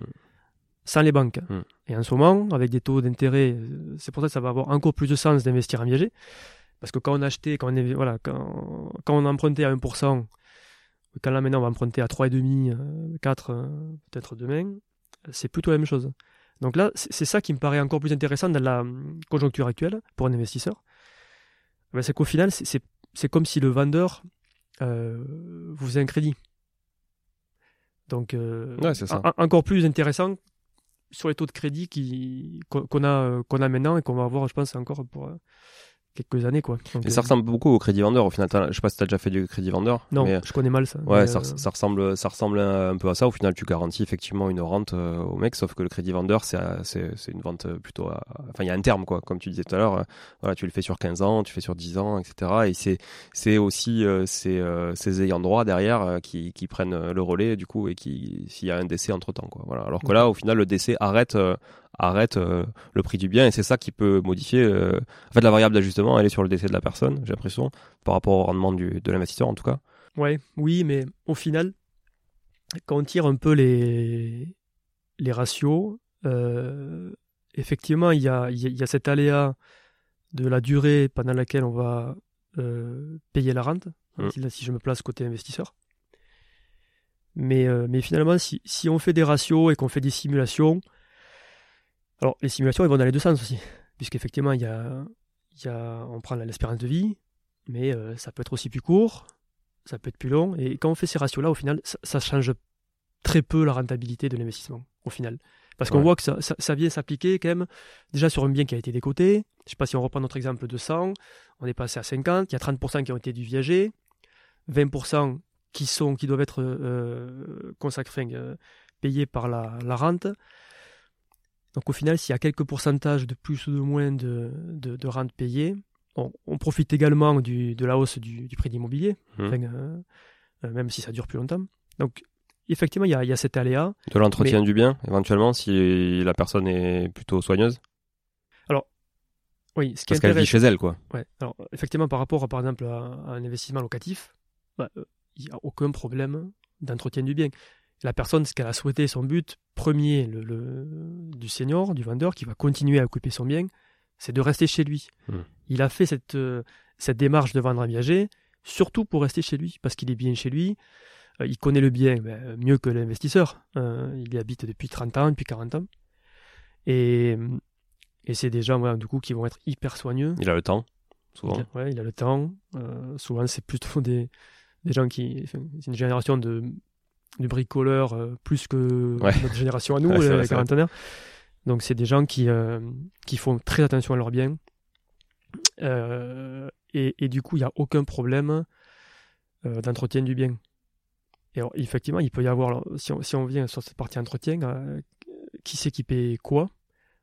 Speaker 2: sans les banques. Et en ce moment, avec des taux d'intérêt, euh, c'est pour ça que ça va avoir encore plus de sens d'investir en viager. Parce que quand on achetait, quand on, voilà, quand, quand on empruntait à 1%, quand là maintenant on va emprunter à 3,5, euh, 4, euh, peut-être demain, c'est plutôt la même chose. Donc là, c'est c'est ça qui me paraît encore plus intéressant dans la hum, conjoncture actuelle pour un investisseur. Ben, c'est qu'au final, c'est- comme si le vendeur euh, vous faisait un crédit. Donc, euh,
Speaker 1: Ouais, c'est ça.
Speaker 2: en- encore plus intéressant sur les taux de crédit qu'on a, euh, qu'on a maintenant et qu'on va avoir, je pense, encore pour euh, quelques années. Quoi. Donc,
Speaker 1: Et ça
Speaker 2: euh,
Speaker 1: ressemble beaucoup au crédit vendeur au final. Je sais pas si t'as déjà fait du crédit vendeur.
Speaker 2: Non,
Speaker 1: mais-
Speaker 2: je connais mal ça.
Speaker 1: Ouais, ça,
Speaker 2: euh,
Speaker 1: ça ressemble, ça ressemble un, un peu à ça. Au final, tu garantis effectivement une rente euh, au mec, sauf que le crédit vendeur, c'est, une vente plutôt, à- enfin, il y a un terme, quoi. Comme tu disais tout à l'heure, voilà, tu le fais sur 15 ans, tu fais sur 10 ans, etc. Et c'est, aussi ces, ces ayants droit derrière qui, qui prennent le relais, du coup, et qui, s'il y a un décès entre temps, quoi. Voilà. Alors que là, au final, le décès arrête, arrête euh, le prix du bien, et c'est ça qui peut modifier. euh, En fait, la variable d'ajustement, elle est sur le décès de la personne, j'ai l'impression, par rapport au rendement du, de l'investisseur, en tout cas.
Speaker 2: Ouais, oui, mais au final, quand on tire un peu les, les ratios, euh, effectivement, il y a, il y a- y a cet aléa de la durée pendant laquelle on va payer la rente,
Speaker 1: Mm.
Speaker 2: si, si je me place côté investisseur. Mais, mais finalement, si, si on fait des ratios et qu'on fait des simulations, alors les simulations, elles vont dans les deux sens aussi, puisqu'effectivement, il y a, il y a, on prend l'espérance de vie, mais euh, ça peut être aussi plus court, ça peut être plus long. Et quand on fait ces ratios-là, au final, ça, ça change très peu la rentabilité de l'investissement, au final. Parce qu'on voit que ça, ça- ça vient s'appliquer quand même déjà sur un bien qui a été décoté. Je sais pas si on reprend notre exemple de 100, on est passé à 50, il y a 30% qui ont été du viager, 20% qui, sont, qui doivent être euh, consacrés, euh, payés par la, la rente. Donc au final, s'il y a quelques pourcentages de plus ou de moins de, de, de rente payée, on, on profite également du, de la hausse du, du prix de l'immobilier, enfin, euh, euh, même si ça dure plus longtemps. Donc effectivement, il y a, il y a cet aléa.
Speaker 1: De l'entretien du bien, éventuellement, si la personne est plutôt soigneuse?
Speaker 2: Oui, ce qui
Speaker 1: Parce qu'elle vit chez elle, quoi.
Speaker 2: Ouais. Alors, effectivement, par rapport, à, par exemple, à, à un investissement locatif, bah, euh, il n'y a aucun problème d'entretien du bien. La personne, ce qu'elle a souhaité, son but premier le, le- du senior, du vendeur, qui va continuer à occuper son bien, c'est de rester chez lui.
Speaker 1: Hmm.
Speaker 2: Il a fait cette, euh, cette démarche de vendre un viager, surtout pour rester chez lui, parce qu'il est bien chez lui. Euh, il connaît le bien ben, mieux que l'investisseur. Euh, il y habite depuis 30 ans, depuis 40 ans. Et, et c'est des gens, voilà, du coup, qui vont être hyper soigneux.
Speaker 1: Il a le temps, souvent.
Speaker 2: Il a, ouais, il a le temps. Euh, souvent, c'est plutôt des, des gens qui. c'est une génération de, de bricoleurs euh, plus que
Speaker 1: Ouais.
Speaker 2: notre génération à nous,
Speaker 1: Ouais,
Speaker 2: euh, les
Speaker 1: vrai.
Speaker 2: quarantenaires. Donc, c'est des gens qui, euh, qui font très attention à leur bien. Euh, et, et du coup, il n'y a aucun problème euh, d'entretien du bien. Et alors, effectivement, il peut y avoir, alors, si, on, si on vient sur cette partie entretien, euh, qui c'est qui paie quoi?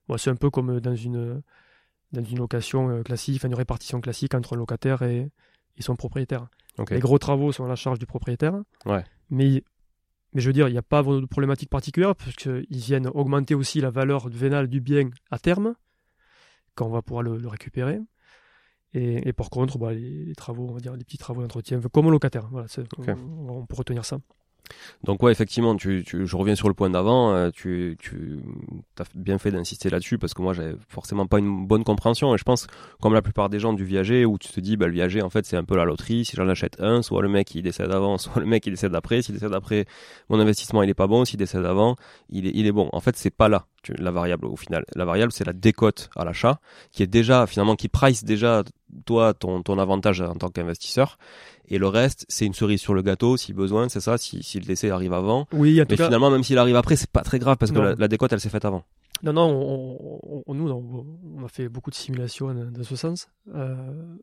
Speaker 2: Bon, C'est un peu comme dans une, dans une location euh, classique, une répartition classique entre un locataire et, et son propriétaire. Les gros travaux sont à la charge du propriétaire.
Speaker 1: Ouais.
Speaker 2: Mais, mais je veux dire, il n'y a pas de problématique particulière parce qu'ils viennent augmenter aussi la valeur vénale du bien à terme, quand on va pouvoir le, le récupérer. Et, et par contre, bah, les, les travaux, on va dire, les petits travaux d'entretien, comme locataire. Voilà,
Speaker 1: Ok.
Speaker 2: on, on peut retenir ça.
Speaker 1: Donc ouais, effectivement, tu, je reviens sur le point d'avant. euh, tu, tu as bien fait d'insister là-dessus parce que moi, j'avais forcément pas une bonne compréhension. Et je pense, comme la plupart des gens du viager, où tu te dis, bah, le viager, en fait, c'est un peu la loterie. Si j'en achète un, soit le mec il décède avant, soit le mec il décède après. S'il décède après, mon investissement il est pas bon. S'il décède avant, il est, il est bon. En fait, c'est pas là la variable au final. La variable, c'est la décote à l'achat, qui est déjà finalement qui price déjà toi ton ton avantage en tant qu'investisseur. Et le reste, c'est une cerise sur le gâteau, si besoin, c'est ça, si, si le décès arrive avant.
Speaker 2: Oui, en tout
Speaker 1: Mais
Speaker 2: cas,
Speaker 1: finalement, même s'il arrive après, c'est pas très grave parce que la, la décote, elle s'est faite avant.
Speaker 2: non, non, on, on- nous, on, a fait beaucoup de simulations dans, ce sens. Euh,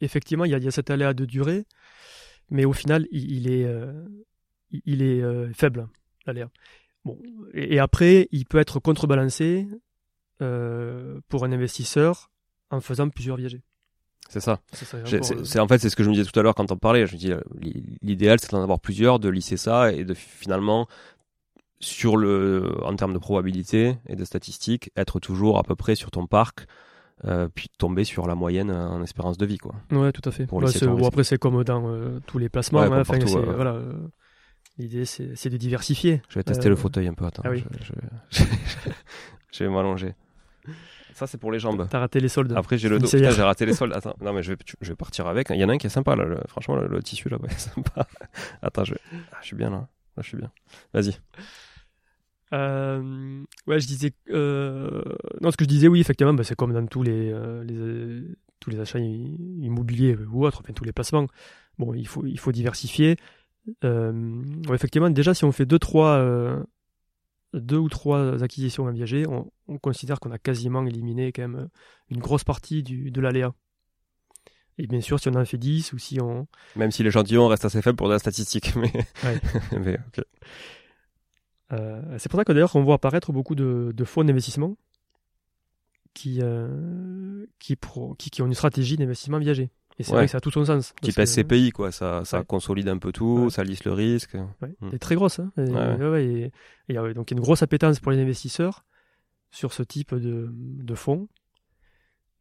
Speaker 2: effectivement, il y, a, il y a cet aléa de durée, mais au final, il, il est, euh, il- il est euh, faible, l'aléa. Bon, et, et après, il peut être contrebalancé euh, pour un investisseur en faisant plusieurs viagers.
Speaker 1: C'est ça. C'est
Speaker 2: euh,
Speaker 1: c'est- en fait, c'est ce que je me disais tout à l'heure quand on parlait. Je me dis, euh, l'i- l'idéal, c'est d'en avoir plusieurs, de lisser ça et de finalement, sur le, en termes de probabilité et de statistiques, être toujours à peu près sur ton parc, euh, puis tomber sur la moyenne en espérance de vie, quoi.
Speaker 2: Ouais, tout à fait.
Speaker 1: Pour
Speaker 2: Ouais, bon, après, c'est comme dans euh, tous les placements.
Speaker 1: Ouais,
Speaker 2: hein,
Speaker 1: partout,
Speaker 2: voilà, L'idée, c'est de diversifier.
Speaker 1: Je vais tester
Speaker 2: Euh,
Speaker 1: le fauteuil un peu. Attends,
Speaker 2: ah oui.
Speaker 1: je, je- je vais m'allonger. Ça, c'est pour les jambes.
Speaker 2: T'as raté les soldes.
Speaker 1: Après, j'ai le dos. Putain, j'ai raté les soldes. Attends, non, mais je vais, tu- je vais partir avec. Il y en a un qui est sympa, là. le- franchement, le, le tissu là-bas est sympa. Attends, je, ah, je suis bien là. Là, je suis bien. Vas-y.
Speaker 2: Euh, ouais, je disais. euh, Non, ce que je disais, oui, effectivement, bah, c'est comme dans tous les, euh, les, euh, tous les achats immobiliers ou autres, enfin tous les placements. Bon, il faut, il faut diversifier. Euh, effectivement, déjà, si on fait deux, trois, euh, deux ou trois acquisitions en viager, on, on considère qu'on a quasiment éliminé quand même euh, une grosse partie du, de l'aléa. Et bien sûr, si on en fait 10 ou si on,
Speaker 1: Même si l'échantillon reste assez faible pour de la statistique. Mais,
Speaker 2: Ouais.
Speaker 1: mais ok.
Speaker 2: Euh, c'est pour ça que d'ailleurs on voit apparaître beaucoup de, de fonds d'investissement qui, qui, pro- qui, qui ont une stratégie d'investissement viager. Et c'est
Speaker 1: Ouais.
Speaker 2: vrai que ça a tout son sens.
Speaker 1: Type SCPI, quoi. Ça, ça
Speaker 2: Ouais.
Speaker 1: consolide un peu tout,
Speaker 2: Ouais.
Speaker 1: ça lisse le risque. Mm.
Speaker 2: est très grosse. Hein. Et, et- et, euh, donc il y a une grosse appétence pour les investisseurs sur ce type de, de fonds.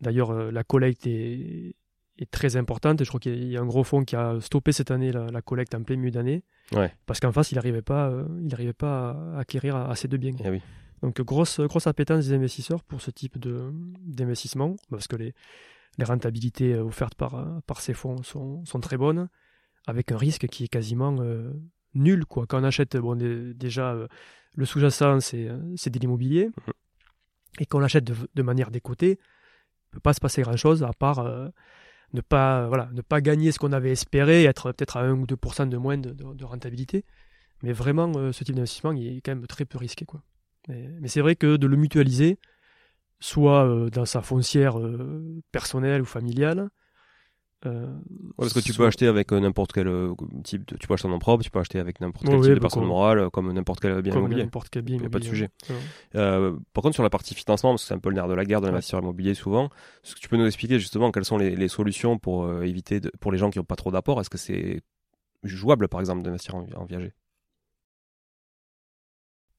Speaker 2: D'ailleurs, euh, la collecte est, est très importante. Je crois qu'il y a un gros fonds qui a stoppé cette année la, la collecte en plein milieu d'année. Parce qu'en face, il n'arrivait pas, euh, il pas à acquérir assez de biens.
Speaker 1: Eh oui.
Speaker 2: Donc grosse, grosse appétence des investisseurs pour ce type d'investissement, parce que les, les rentabilités euh, offertes par, euh, par ces fonds sont, sont très bonnes, avec un risque qui est quasiment euh, nul. Quoi. Quand on achète, bon, dé- déjà, euh, le sous-jacent, c'est, c'est de l'immobilier, et quand on l'achète de, de manière décotée, il ne peut pas se passer grand-chose à part euh, ne, pas, voilà, ne pas gagner ce qu'on avait espéré, être peut-être à 1 ou 2% de moins de, de- de rentabilité. Mais vraiment, ce type d'investissement, il est quand même très peu risqué. Quoi. Mais c'est vrai que de le mutualiser, soit euh, dans sa foncière euh, personnelle ou familiale, euh,
Speaker 1: Ouais, parce que tu peux acheter avec euh, n'importe quel type de, tu peux acheter en nom propre, tu peux acheter avec n'importe
Speaker 2: Ouais,
Speaker 1: quel
Speaker 2: ouais,
Speaker 1: type de personne
Speaker 2: comme-
Speaker 1: morale, comme n'importe quel bien
Speaker 2: comme
Speaker 1: immobilier.
Speaker 2: n'importe quel bien
Speaker 1: Y a pas de sujet.
Speaker 2: ouais.
Speaker 1: Euh, par contre, sur la partie financement, parce que c'est un peu le nerf de la guerre de
Speaker 2: Ouais.
Speaker 1: l'investisseur immobilier souvent, est-ce que tu peux nous expliquer justement quelles sont les, les solutions pour euh, éviter, de, pour les gens qui n'ont pas trop d'apport Est-ce que c'est jouable, par exemple, d'investir en, en viager?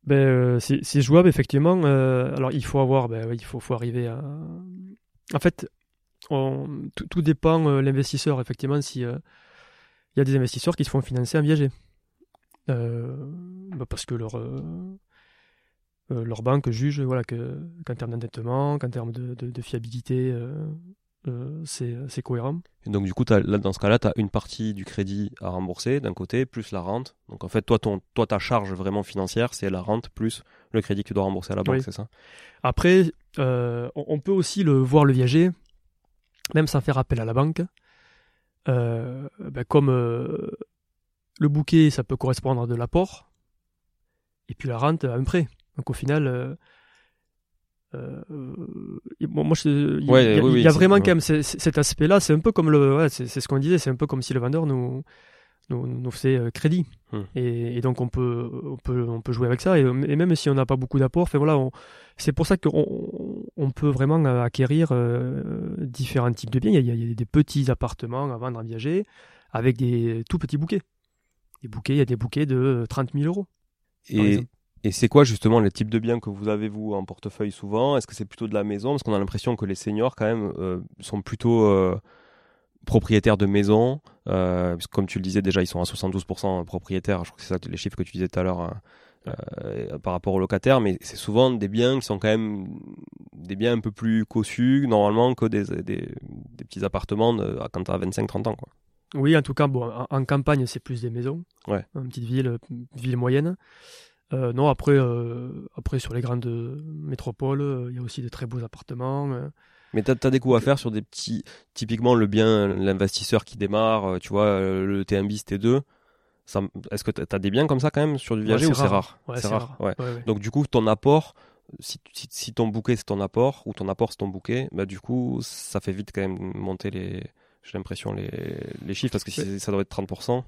Speaker 2: Ben, euh, c'est c'est jouable effectivement. Euh, alors il faut avoir, ben, il faut, arriver à. En fait, tout, dépend euh, l'investisseur effectivement si euh, il y a des investisseurs qui se font financer en viager, Euh, ben, parce que leur euh, euh, leur banque juge voilà que qu'en termes d'endettement, qu'en termes de, fiabilité, euh, euh, c'est c'est cohérent.
Speaker 1: Et donc, du coup, là, dans ce cas-là, tu as une partie du crédit à rembourser d'un côté, plus la rente. Donc, en fait, toi, ton, toi ta charge vraiment financière, c'est la rente plus le crédit que tu dois rembourser à la banque,
Speaker 2: Oui.
Speaker 1: c'est ça?
Speaker 2: Après, euh, on, on peut aussi le voir le viager, même sans faire appel à la banque. Euh, ben, comme euh, le bouquet, ça peut correspondre à de l'apport, et puis la rente à un prêt. Donc au final, euh, euh, bon, moi, je- il y, a-
Speaker 1: Ouais,
Speaker 2: il y a-
Speaker 1: oui,
Speaker 2: il
Speaker 1: oui,
Speaker 2: y a
Speaker 1: c'est-
Speaker 2: vraiment quand même c- c- cet aspect-là. C'est un peu comme le, ouais, c'est ce qu'on disait, c'est un peu comme si le vendeur nous nous, nous faisait euh, crédit.
Speaker 1: Hmm.
Speaker 2: Et, et donc on peut, on peut, on peut jouer avec ça. Et, et même si on n'a pas beaucoup d'apport, enfin voilà, c'est pour ça qu'on on peut vraiment acquérir euh, différents types de biens. Il y, a, il y a des petits appartements à vendre en viager avec des tout petits bouquets. Des bouquets, il y a des bouquets de 30 000 euros.
Speaker 1: Et. Et c'est quoi justement les types de biens que vous avez, vous, en portefeuille souvent? Est-ce que c'est plutôt de la maison? Parce qu'on a l'impression que les seniors, quand même, euh, sont plutôt. euh, propriétaires de maisons, euh, comme tu le disais déjà, ils sont à 72% propriétaires. Je crois que c'est ça les chiffres que tu disais tout à l'heure. Hein, euh, par rapport aux locataires, mais c'est souvent des biens qui sont quand même des biens un peu plus cossus normalement que des, des, petits appartements de, quand tu as 25-30 ans. Quoi.
Speaker 2: Oui, en tout cas, bon, en, campagne, c'est plus des maisons.
Speaker 1: Ouais.
Speaker 2: Une petite ville, ville moyenne. Euh, non, après, euh, après, sur les grandes métropoles, il y a aussi de très beaux appartements.
Speaker 1: Mais tu as, des coups à faire sur des petits. Typiquement, le bien, l'investisseur qui démarre, tu vois, le T1 bis, T2. Est-ce que tu as des biens comme ça quand même sur du viager ou c'est rare,
Speaker 2: C'est rare. Ouais.
Speaker 1: Donc du coup, ton apport, si, si, ton bouquet c'est ton apport ou ton apport c'est ton bouquet, bah du coup, ça fait vite quand même monter les, j'ai l'impression les, les, chiffres parce que ça doit être 30%.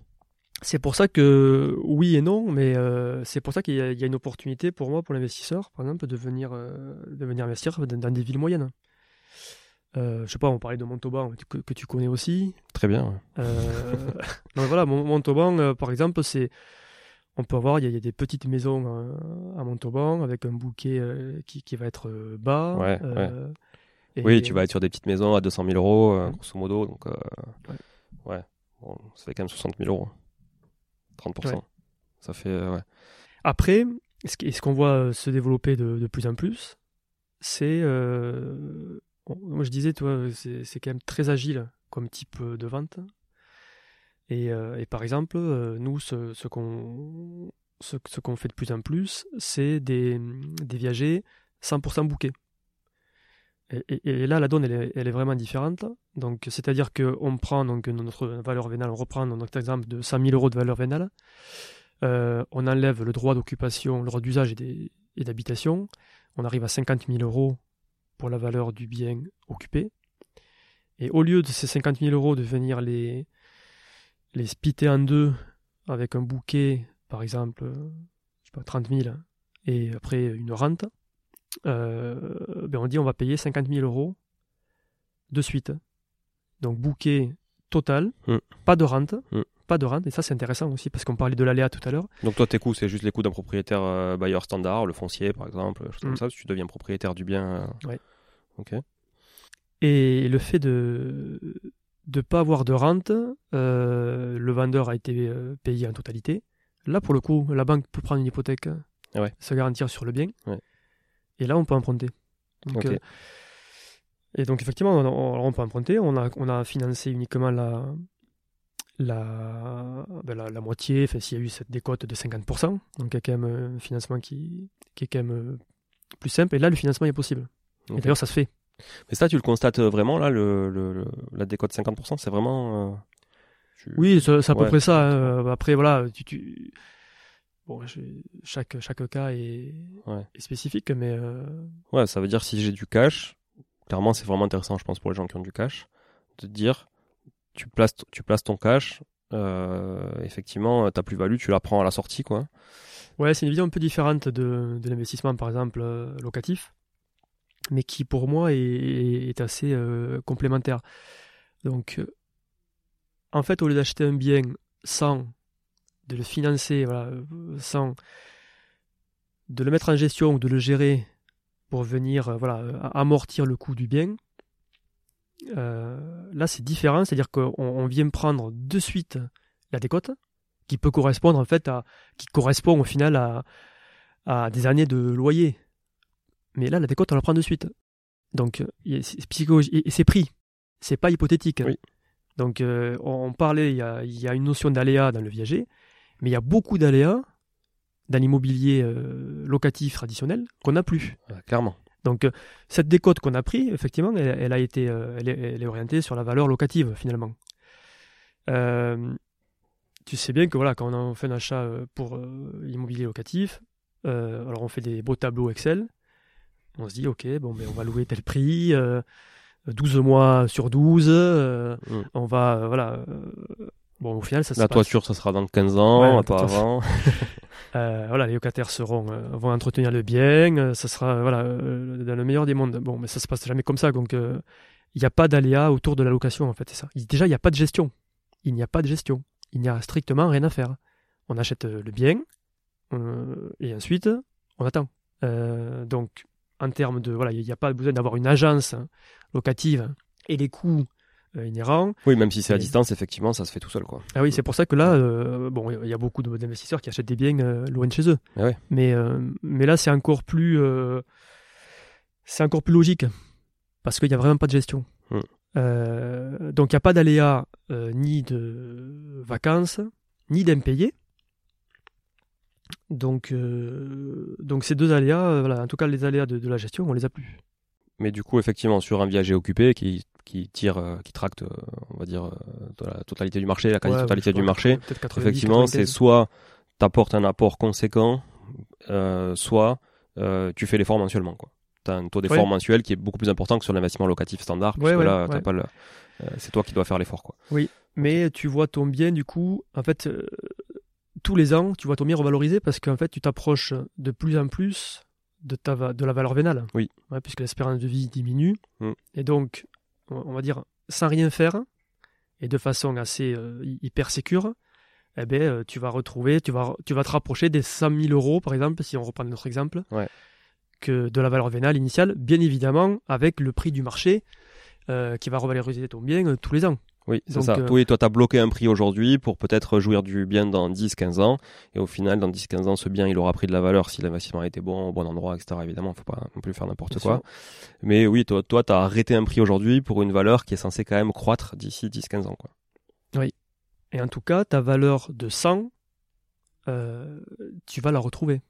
Speaker 2: C'est pour ça que oui et non, mais euh, c'est pour ça qu'il y, a une opportunité pour moi, pour l'investisseur, par exemple, de venir, euh, de venir investir dans des villes moyennes. Euh, je sais pas, on parlait de Montauban que, que tu connais aussi.
Speaker 1: Très bien.
Speaker 2: Euh, voilà, Montauban, par exemple, c'est, on peut avoir, il y, a des petites maisons à Montauban avec un bouquet qui, qui, va être bas.
Speaker 1: Ouais, oui, tu vas être sur des petites maisons à 200 000 euros, grosso modo. Donc, ouais, ça fait quand même 60 000 euros. 30%. Ça fait,
Speaker 2: Après, ce qu'on voit se développer de, de plus en plus, c'est moi je disais, toi, c'est quand même très agile comme type euh, de vente. Et, euh, par exemple, euh, nous, ce, ce qu'on ce, qu'on fait de plus en plus, c'est des, des viagers 100% bouquets. Et, là, la donne, elle est, elle vraiment différente. C'est-à-dire qu'on prend donc, notre valeur vénale, on reprend notre exemple de 100 000 euros de valeur vénale, on enlève le droit d'occupation, le droit d'usage et d'habitation, on arrive à 50 000 euros pour la valeur du bien occupé. Et au lieu de ces 50 000 euros de venir les, les splitter en deux avec un bouquet, par exemple, je sais pas, 30 000 et après une rente, euh, ben on dit on va payer 50 000 euros de suite. Donc bouquet total, mm. pas de rente, mm. pas de rente, et ça c'est intéressant aussi parce qu'on parlait de l'aléa tout à l'heure.
Speaker 1: Donc toi tes coûts c'est juste les coûts d'un propriétaire euh, bailleur standard, le foncier par exemple, comme mm. ça, si tu deviens propriétaire du bien.
Speaker 2: Euh,
Speaker 1: Ok.
Speaker 2: Et le fait de ne pas avoir de rente, le vendeur a été payé en totalité. Là, pour le coup, la banque peut prendre une hypothèque, se garantir sur le bien. Et là, on peut emprunter. Euh, et donc, effectivement, on, peut emprunter. On a, on a financé uniquement la, la, ben la, moitié, enfin, s'il y a eu cette décote de 50%. Donc, il y a quand même un financement qui, qui est quand même plus simple. Et là, le financement est possible. Et d'ailleurs, ça se fait.
Speaker 1: Mais ça, tu le constates euh, vraiment, là, le, le, la décote 50%, c'est vraiment.
Speaker 2: Euh, oui, c'est à peu près ça. Hein. Après, voilà, tu, tu... Bon, chaque, chaque cas est, est spécifique, mais. Euh,
Speaker 1: ouais, ça veut dire si j'ai du cash, clairement, c'est vraiment intéressant, je pense, pour les gens qui ont du cash, de dire, tu places, tu places ton cash, effectivement, ta plus-value, tu la prends à la sortie, quoi.
Speaker 2: Ouais, c'est une vision un peu différente de, de l'investissement, par exemple, locatif mais qui pour moi est, assez euh, complémentaire. Donc, euh, en fait, au lieu d'acheter un bien sans de le financer, euh, sans de le mettre en gestion ou de le gérer pour venir voilà, amortir le coût du bien, là c'est différent, c'est-à-dire qu'on vient prendre de suite la décote, qui peut correspondre en fait à, qui correspond au final à, à des années de loyer. Mais là, la décote, on la prend de suite. Donc, c'est psychologique. Et c'est pris. C'est pas hypothétique. Donc, euh, on parlait, il y, a, une notion d'aléa dans le viager, mais il y a beaucoup d'aléas dans l'immobilier euh, locatif traditionnel qu'on n'a plus.
Speaker 1: clairement.
Speaker 2: Donc, euh, cette décote qu'on a pris, effectivement, elle, a été, elle est, orientée sur la valeur locative, finalement. tu sais bien que voilà, quand on fait un achat pour l'immobilier locatif, alors on fait des beaux tableaux Excel, on se dit, ok, bon, mais on va louer tel prix, 12 euh, mois sur 12, euh, mm. on va, euh, voilà. Bon, au final, ça
Speaker 1: La toiture, ça sera dans 15 ans, pas avant.
Speaker 2: voilà, les locataires seront, vont entretenir le bien, ça sera, voilà, dans le meilleur des mondes. Bon, mais ça se passe jamais comme ça, donc il n'y a pas d'aléa autour de la location, en fait, c'est ça. Déjà, il n'y a pas de gestion. Il n'y a pas de gestion. Il n'y a strictement rien à faire. On achète le bien, et ensuite, on attend. donc, en termes de voilà, il n'y a pas besoin d'avoir une agence locative et les coûts euh, inhérent.
Speaker 1: Oui, même si c'est à distance, effectivement, ça se fait tout seul, quoi.
Speaker 2: Ah oui, c'est pour ça que là, euh, bon, il y a beaucoup d'investisseurs qui achètent des biens euh, loin de chez eux.
Speaker 1: Ah ouais.
Speaker 2: Mais, mais là, c'est encore plus, c'est encore plus logique parce qu'il n'y a vraiment pas de gestion.
Speaker 1: Hmm.
Speaker 2: Euh, donc, il n'y a pas d'aléa euh, ni de vacances, ni d'impayés. Donc, euh, donc ces deux aléas, voilà, en tout cas les aléas de, de la gestion, on les a plus.
Speaker 1: Mais du coup, effectivement, sur un viager occupé qui, qui tire, euh, qui tracte, euh, on va dire, euh, la totalité du marché, la quasi-totalité du marché,
Speaker 2: peut-être 90,
Speaker 1: effectivement, c'est
Speaker 2: 95.
Speaker 1: soit tu apportes un apport conséquent, euh, soit euh, tu fais l'effort mensuellement. Tu as un taux d'effort mensuel qui est beaucoup plus important que sur l'investissement locatif standard,
Speaker 2: Ouais,
Speaker 1: puisque
Speaker 2: ouais,
Speaker 1: là, pas le- euh, c'est toi qui dois faire l'effort. quoi.
Speaker 2: Mais tu vois ton bien, du coup, en fait, tous les ans, tu vois ton bien revalorisé parce qu'en fait, tu t'approches de plus en plus de, ta, de la valeur vénale.
Speaker 1: Oui.
Speaker 2: Ouais, puisque l'espérance de vie diminue.
Speaker 1: Mm.
Speaker 2: Et donc, on va dire, sans rien faire, et de façon assez euh, hy- hyper sécure, eh ben, euh, tu vas retrouver, tu vas, tu vas te rapprocher des 100 000 euros, par exemple, si on reprend notre exemple,
Speaker 1: Ouais.
Speaker 2: que de la valeur vénale initiale, bien évidemment, avec le prix du marché euh, qui va revaloriser ton bien euh, tous les ans.
Speaker 1: Oui, c'est ça.
Speaker 2: euh,
Speaker 1: Oui, toi, tu as bloqué un prix aujourd'hui pour peut-être jouir du bien dans 10-15 ans. Et au final, dans 10-15 ans, ce bien, il aura pris de la valeur si l'investissement a été bon, au bon endroit, etc. Évidemment, faut pas non plus faire n'importe quoi.
Speaker 2: sûr.
Speaker 1: Mais oui, toi, tu as arrêté un prix aujourd'hui pour une valeur qui est censée quand même croître d'ici 10-15 ans. Quoi.
Speaker 2: Et en tout cas, ta valeur de 100, euh, tu vas la retrouver.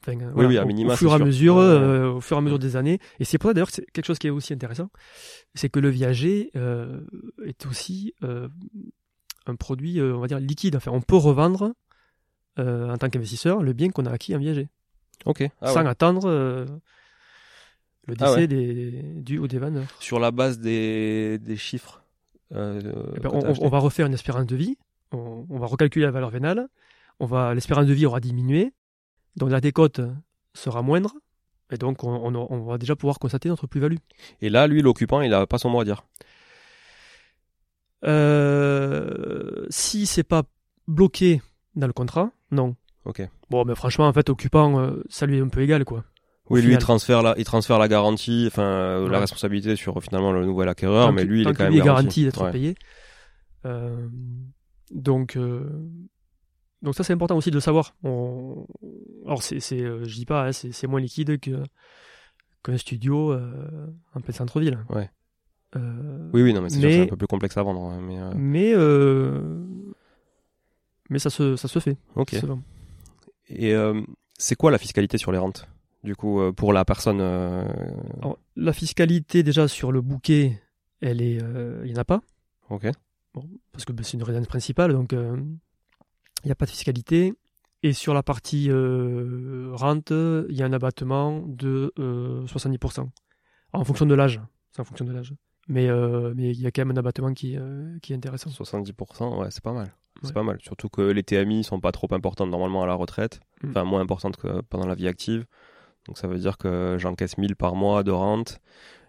Speaker 2: Enfin, voilà,
Speaker 1: oui, à minima,
Speaker 2: au, fur et à mesure, euh, au fur et à mesure des années. Et c'est pour ça d'ailleurs que c'est quelque chose qui est aussi intéressant, c'est que le viager euh, est aussi euh, un produit, on va dire liquide. Enfin, on peut revendre en tant qu'investisseur le bien qu'on a acquis en viager,
Speaker 1: Ok. Ah
Speaker 2: sans
Speaker 1: ouais.
Speaker 2: attendre le
Speaker 1: Ah
Speaker 2: décès
Speaker 1: ouais.
Speaker 2: des, du ou des vendeurs.
Speaker 1: Sur la base des, des chiffres.
Speaker 2: Eh ben, on va refaire une espérance de vie, on, on va recalculer la valeur vénale, on va l'espérance de vie aura diminué, donc la décote sera moindre, et donc on, on- on va déjà pouvoir constater notre plus-value.
Speaker 1: Et là, lui, l'occupant, il a pas son mot à dire.
Speaker 2: Euh, si c'est pas bloqué dans le contrat, non.
Speaker 1: Ok.
Speaker 2: Bon, mais franchement, en fait, occupant, euh, ça lui est un peu égal, quoi.
Speaker 1: Oui, lui, il transfère la, il transfère la garantie, enfin, euh, la responsabilité sur finalement le nouvel acquéreur,
Speaker 2: Tant
Speaker 1: mais lui, il est quand même
Speaker 2: lui est
Speaker 1: garanti.
Speaker 2: garanti d'être
Speaker 1: Ouais.
Speaker 2: payé. Euh, donc, donc ça c'est important aussi de le savoir. On... Alors c'est, c'est, euh, je dis pas, hein, c'est, c'est moins liquide que qu'un studio euh, en plein centre-ville.
Speaker 1: Ouais.
Speaker 2: Euh,
Speaker 1: Oui, oui, non, mais c'est sûr, c'est un peu plus complexe à vendre. ouais, mais, euh,
Speaker 2: Mais mais ça se ça se fait.
Speaker 1: ok.
Speaker 2: se.
Speaker 1: Et c'est quoi la fiscalité sur les rentes Du coup, pour la personne.
Speaker 2: Alors, la fiscalité déjà sur le bouquet, elle est, il y en a pas.
Speaker 1: Ok.
Speaker 2: parce que ben, c'est une résidence principale, donc il n'y a pas de fiscalité. Et sur la partie euh, rente, il y a un abattement de euh, 70%. En fonction de l'âge. C'est en fonction de l'âge. Mais euh, mais il y a quand même un abattement qui, euh, qui est intéressant.
Speaker 1: 70%, ouais, c'est pas mal. C'est
Speaker 2: Ouais.
Speaker 1: pas mal. Surtout que les TMI sont pas trop importantes normalement à la retraite.
Speaker 2: Mm.
Speaker 1: Enfin, moins importantes que pendant la vie active. Donc ça veut dire que j'encaisse 1000 par mois de rente.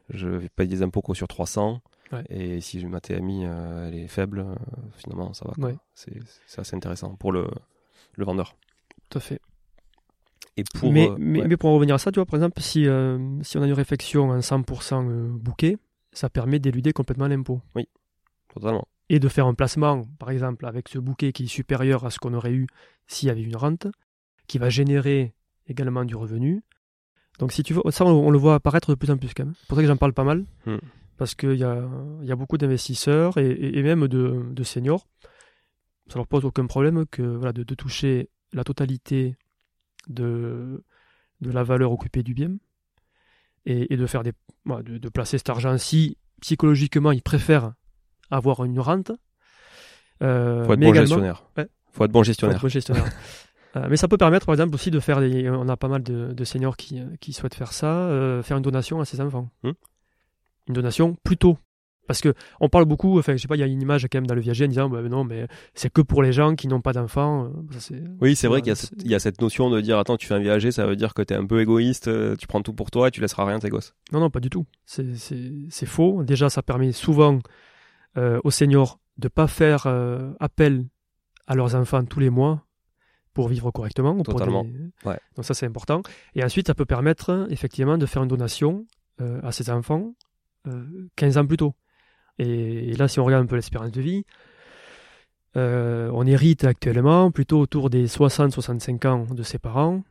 Speaker 1: Je vais payer des impôts qu'au sur 300.
Speaker 2: Ouais.
Speaker 1: Et si ma TMI euh, elle est faible, euh, finalement ça va.
Speaker 2: Ouais.
Speaker 1: C'est assez intéressant pour le, le vendeur.
Speaker 2: Tout à fait.
Speaker 1: Et pour.
Speaker 2: mais,
Speaker 1: euh,
Speaker 2: mais,
Speaker 1: ouais.
Speaker 2: mais pour en revenir à ça, tu vois, par exemple, si, euh, si on a une réflexion en 100% euh, bouquet, ça permet d'éluder complètement l'impôt.
Speaker 1: Totalement.
Speaker 2: et de faire un placement, par exemple, avec ce bouquet qui est supérieur à ce qu'on aurait eu s'il y avait une rente, qui va générer également du revenu. Donc, si tu veux, ça, on, on le voit apparaître de plus en plus quand même. C'est pour ça que j'en parle pas mal,
Speaker 1: Hmm.
Speaker 2: Parce qu'il y a, il y a beaucoup d'investisseurs et, même de, de seniors. Ça leur pose aucun problème que, voilà, de, de toucher la totalité de, de la valeur occupée du bien et, et de faire des, voilà, de, de placer cet argent si psychologiquement ils préfèrent avoir une rente. Euh,
Speaker 1: Faut être
Speaker 2: mais
Speaker 1: bon gestionnaire.
Speaker 2: Ouais.
Speaker 1: Faut être bon
Speaker 2: faut
Speaker 1: gestionnaire.
Speaker 2: être bon gestionnaire. Euh, mais ça peut permettre, par exemple, aussi de faire des. On a pas mal de, de seniors qui, qui souhaitent faire ça, euh, faire une donation à ses enfants.
Speaker 1: Hmm.
Speaker 2: Une donation plus tôt. Parce que on parle beaucoup, enfin, je sais pas, il y a une image quand même dans le viager en disant, bah, non, mais c'est que pour les gens qui n'ont pas d'enfants. euh,
Speaker 1: Oui, c'est vrai qu'il y, a cette- il y a cette notion de dire attends, tu fais un viager, ça veut dire que t'es un peu égoïste, euh, tu prends tout pour toi et tu laisseras rien à tes gosses.
Speaker 2: Non, non, pas du tout. C'est- faux. Déjà, ça permet souvent euh, aux seniors de pas faire euh, appel à leurs enfants tous les mois pour vivre correctement.
Speaker 1: Totalement.
Speaker 2: des-
Speaker 1: Ouais.
Speaker 2: Donc ça, c'est important. Et ensuite, ça peut permettre effectivement de faire une donation euh, à ses enfants 15 ans plus tôt. Et, là, si on regarde un peu l'espérance de vie, euh, on hérite actuellement plutôt autour des 60-65 ans de ses parents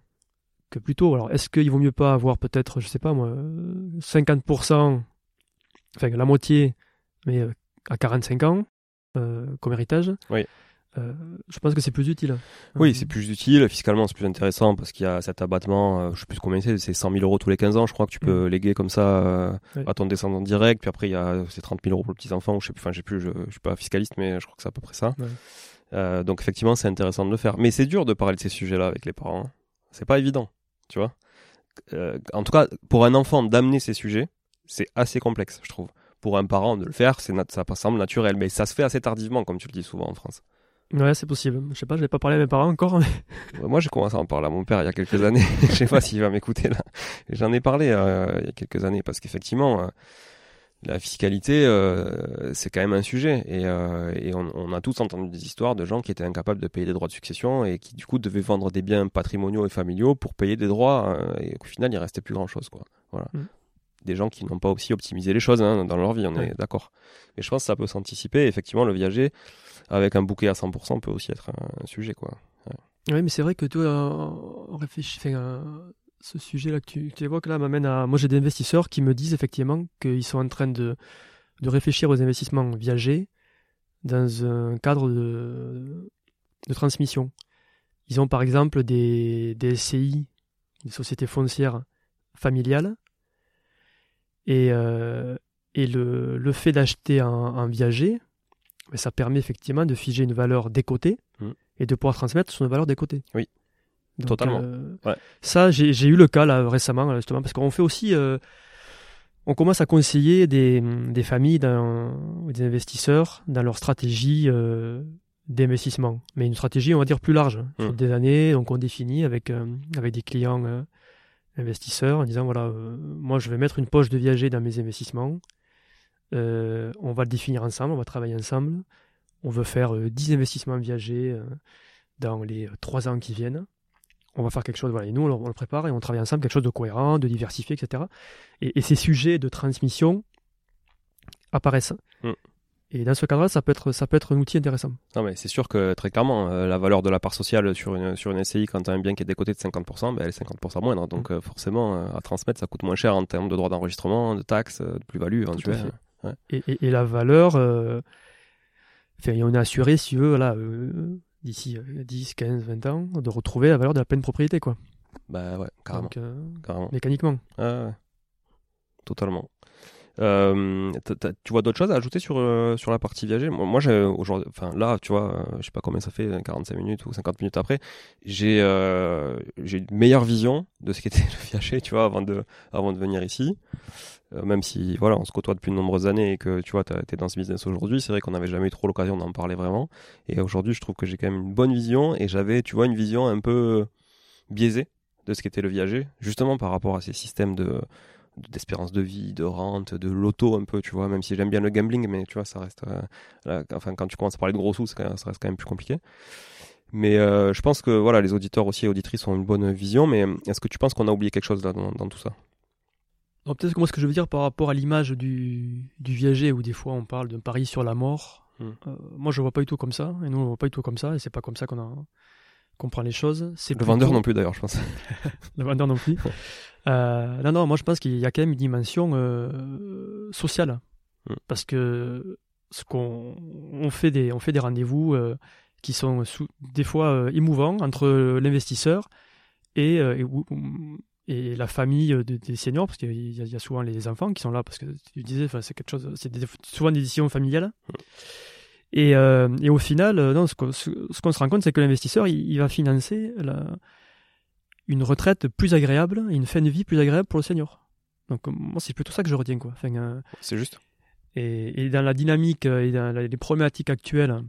Speaker 2: que plutôt. Alors, est-ce qu'il vaut mieux pas avoir peut-être, je sais pas moi, 50%, enfin la moitié, mais euh, à 45 ans euh, comme héritage? Euh, je pense que c'est plus utile.
Speaker 1: Oui, c'est plus utile. Fiscalement, c'est plus intéressant parce qu'il y a cet abattement. Euh, je sais plus combien c'est. C'est 100 000 euros tous les 15 ans. Je crois que tu peux mm. léguer comme ça euh, à ton descendant direct. Puis après, il y a c'est 30 000 euros pour les petits enfants. Je sais plus. Enfin, plus. Je, je, suis pas fiscaliste, mais je crois que c'est à peu près ça. donc effectivement, c'est intéressant de le faire. Mais c'est dur de parler de ces sujets-là avec les parents. Hein. C'est pas évident, tu vois. en tout cas, pour un enfant d'amener ces sujets, c'est assez complexe, je trouve. Pour un parent de le faire, c'est ça semble naturel, mais ça se fait assez tardivement, comme tu le dis souvent en France.
Speaker 2: Ouais, c'est possible. Je sais pas, je n'ai pas parlé à mes parents encore.
Speaker 1: Moi, j'ai commencé à en parler à mon père il y a quelques années. je sais pas s'il va m'écouter là. J'en ai parlé euh, il y a quelques années parce qu'effectivement, euh, la fiscalité, euh, c'est quand même un sujet. Et, et on, on, a tous entendu des histoires de gens qui étaient incapables de payer des droits de succession et qui du coup devaient vendre des biens patrimoniaux et familiaux pour payer des droits. et au final, il restait plus grand chose, quoi. Voilà. Mm. Des gens qui n'ont pas aussi optimisé les choses hein, dans leur vie, on est d'accord. Mais je pense que ça peut s'anticiper. Effectivement, le viager avec un bouquet à 100% peut aussi être un, sujet. Quoi.
Speaker 2: Oui, mais c'est vrai que toi, on réfléchit, ce sujet-là que tu, tu, évoques là m'amène à. Moi, j'ai des investisseurs qui me disent effectivement qu'ils sont en train de, de réfléchir aux investissements viagers dans un cadre de, de transmission. Ils ont par exemple des, des SCI, des sociétés foncières familiales, et, euh, et le, le fait d'acheter un, un viager, mais ça permet effectivement de figer une valeur décotée mm. et de pouvoir transmettre son valeur décotée.
Speaker 1: Oui, totalement.
Speaker 2: Euh, ça, j'ai eu le cas là récemment, justement, parce qu'on fait aussi, euh, on commence à conseiller des, des familles, des investisseurs dans leur stratégie euh, d'investissement, mais une stratégie, on va dire, plus large, mm. sur des années, donc on définit avec, avec des clients investisseurs en disant, voilà, moi je vais mettre une poche de viager dans mes investissements, euh, on va le définir ensemble, on va travailler ensemble. On veut faire 10 euh, investissements viagers euh, dans les 3 ans qui viennent. On va faire quelque chose, voilà, et nous on le, prépare et on travaille ensemble, quelque chose de cohérent, de diversifié, etc. Et, ces sujets de transmission apparaissent. Mm. Et dans ce cadre-là, ça peut être ça peut être un outil intéressant.
Speaker 1: Non mais c'est sûr que très clairement, la valeur de la part sociale sur une sur une SCI quand tu as un bien qui est décoté de 50%, ben, elle est 50% moindre. Donc mm. forcément, à transmettre, ça coûte moins cher en termes de droits d'enregistrement, de taxes, de plus-value éventuelle.
Speaker 2: Et, et, la valeur, euh, on est assuré, si tu veux, voilà, euh, d'ici 10, 15, 20 ans, de retrouver la valeur de la pleine propriété, quoi.
Speaker 1: Bah ouais, carrément.
Speaker 2: Euh, mécaniquement.
Speaker 1: Ah, Totalement. Euh, tu vois d'autres choses à ajouter sur, euh, sur la partie viager? Moi, aujourd'hui, enfin là, tu vois, je sais pas combien ça fait, 45 minutes ou 50 minutes après, j'ai j'ai une meilleure vision de ce qu'était le viager, tu vois, avant de, avant de venir ici. Euh, même si voilà, on se côtoie depuis de nombreuses années et que tu vois, tu es dans ce business aujourd'hui, c'est vrai qu'on n'avait jamais eu trop l'occasion d'en parler vraiment. Et aujourd'hui, je trouve que j'ai quand même une bonne vision et j'avais, tu vois, une vision un peu biaisée de ce qu'était le viager, justement par rapport à ces systèmes de d'espérance de vie, de rente, de loto un peu, tu vois, même si j'aime bien le gambling, mais tu vois, ça reste, euh, enfin, quand tu commences à parler de gros sous, ça reste quand même plus compliqué. Mais euh, je pense que voilà, les auditeurs aussi et auditrices ont une bonne vision, mais est-ce que tu penses qu'on a oublié quelque chose là dans tout ça?
Speaker 2: Peut-être que moi, ce que je veux dire par rapport à l'image du, du viager, où des fois on parle d'un pari sur la mort, hmm. euh, moi je vois pas du tout comme ça, et nous on voit pas du tout comme ça, et c'est pas comme ça qu'on a comprend les choses.
Speaker 1: C'est le vendeur non plus d'ailleurs, je pense.
Speaker 2: le vendeur non plus. Euh, non, non, moi je pense qu'il y a quand même une dimension euh, sociale, hmm. parce que ce qu'on on fait des on fait des rendez-vous qui sont des fois émouvants entre l'investisseur et, et, et la famille des seniors, parce qu'il y, a souvent les enfants qui sont là, parce que tu disais, c'est quelque chose, c'est souvent des décisions familiales. Et, euh, et, au final, euh, non, ce qu'on se rend compte, c'est que l'investisseur, il, va financer la, une retraite plus agréable et une fin de vie plus agréable pour le senior. Donc moi, c'est plutôt ça que je retiens, quoi. Enfin,
Speaker 1: euh, c'est juste.
Speaker 2: Et, et, dans la dynamique et dans les problématiques actuelles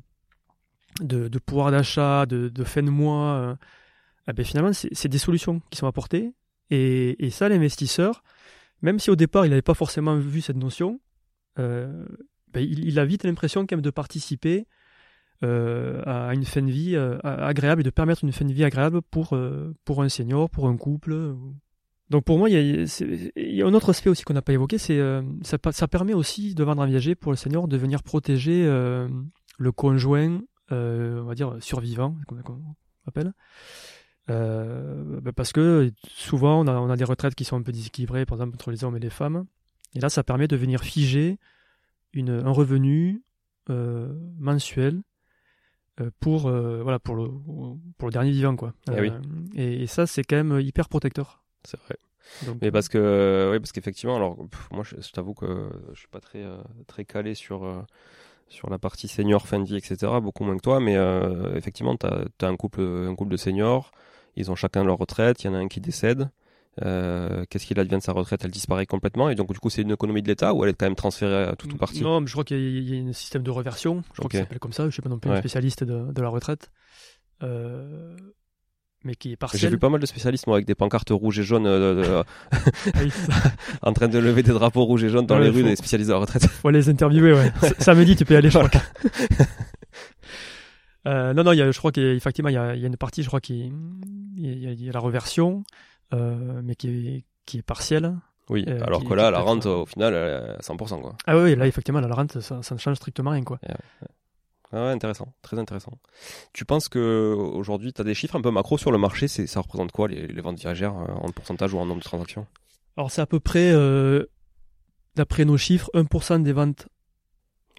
Speaker 2: de, de pouvoir d'achat, de, de, fin de mois, eh ben finalement, c'est des solutions qui sont apportées et, ça, l'investisseur, même si au départ il n'avait pas forcément vu cette notion, euh, ben, il, a vite l'impression quand même de participer euh, à une fin de vie euh, agréable et de permettre une fin de vie agréable pour, pour un senior, pour un couple. Donc pour moi, il y a, un autre aspect aussi qu'on n'a pas évoqué, c'est euh, ça, permet aussi de vendre un viager pour le senior de venir protéger euh, le conjoint, euh, on va dire survivant, comme on appelle. Euh, bah, parce que souvent on a des retraites qui sont un peu déséquilibrées, par exemple entre les hommes et les femmes. Et là, ça permet de venir figer une, un revenu euh, mensuel euh, pour euh, voilà pour le pour le dernier vivant quoi.
Speaker 1: Eh oui.
Speaker 2: Et, et ça c'est quand même hyper protecteur.
Speaker 1: C'est vrai.
Speaker 2: Donc,
Speaker 1: Mais parce que, oui, parce qu'effectivement, alors, pff, moi, je, je t'avoue que je suis pas très, très calé sur, sur la partie senior, fin de vie, etc. Beaucoup moins que toi, mais euh, effectivement, tu as, un couple, un couple de seniors. Ils ont chacun leur retraite. Il y en a un qui décède. Euh, Qu'est-ce qu'il advient de sa retraite? Elle disparaît complètement. Et donc, du coup, c'est une économie de l'État ou elle est quand même transférée à toute ou partie
Speaker 2: Non, mais je crois qu'il y, a- un système de reversion. Je crois
Speaker 1: Ok.
Speaker 2: que ça s'appelle comme ça. Je suis pas non plus un spécialiste de, de la retraite, Euh, mais qui est
Speaker 1: J'ai
Speaker 2: partiel.
Speaker 1: vu pas mal de spécialistes, moi, avec des pancartes rouges et jaunes, euh, en train de lever des drapeaux rouges et jaunes dans
Speaker 2: Ouais,
Speaker 1: les rues
Speaker 2: faut-
Speaker 1: des spécialistes de la retraite.
Speaker 2: faut les interviewer. Ouais. Samedi, tu peux y aller, je crois. Euh, non, non, il y a, je crois qu'effectivement, il y a, il y a une partie, je crois, qui il y a, il y a la reversion, mais qui est, qui est partielle.
Speaker 1: Oui,
Speaker 2: Euh,
Speaker 1: alors que là, la rente, au final, elle est à 100%, quoi.
Speaker 2: Ah oui, là, effectivement, la rente, ça, ça ne change strictement rien, quoi.
Speaker 1: Ah ouais, intéressant, très intéressant. Tu penses que aujourd'hui, tu as des chiffres un peu macro sur le marché, c'est ça représente quoi les, les ventes viagères euh, en pourcentage ou en nombre de transactions?
Speaker 2: Alors, c'est à peu près, euh, d'après nos chiffres, 1% des ventes.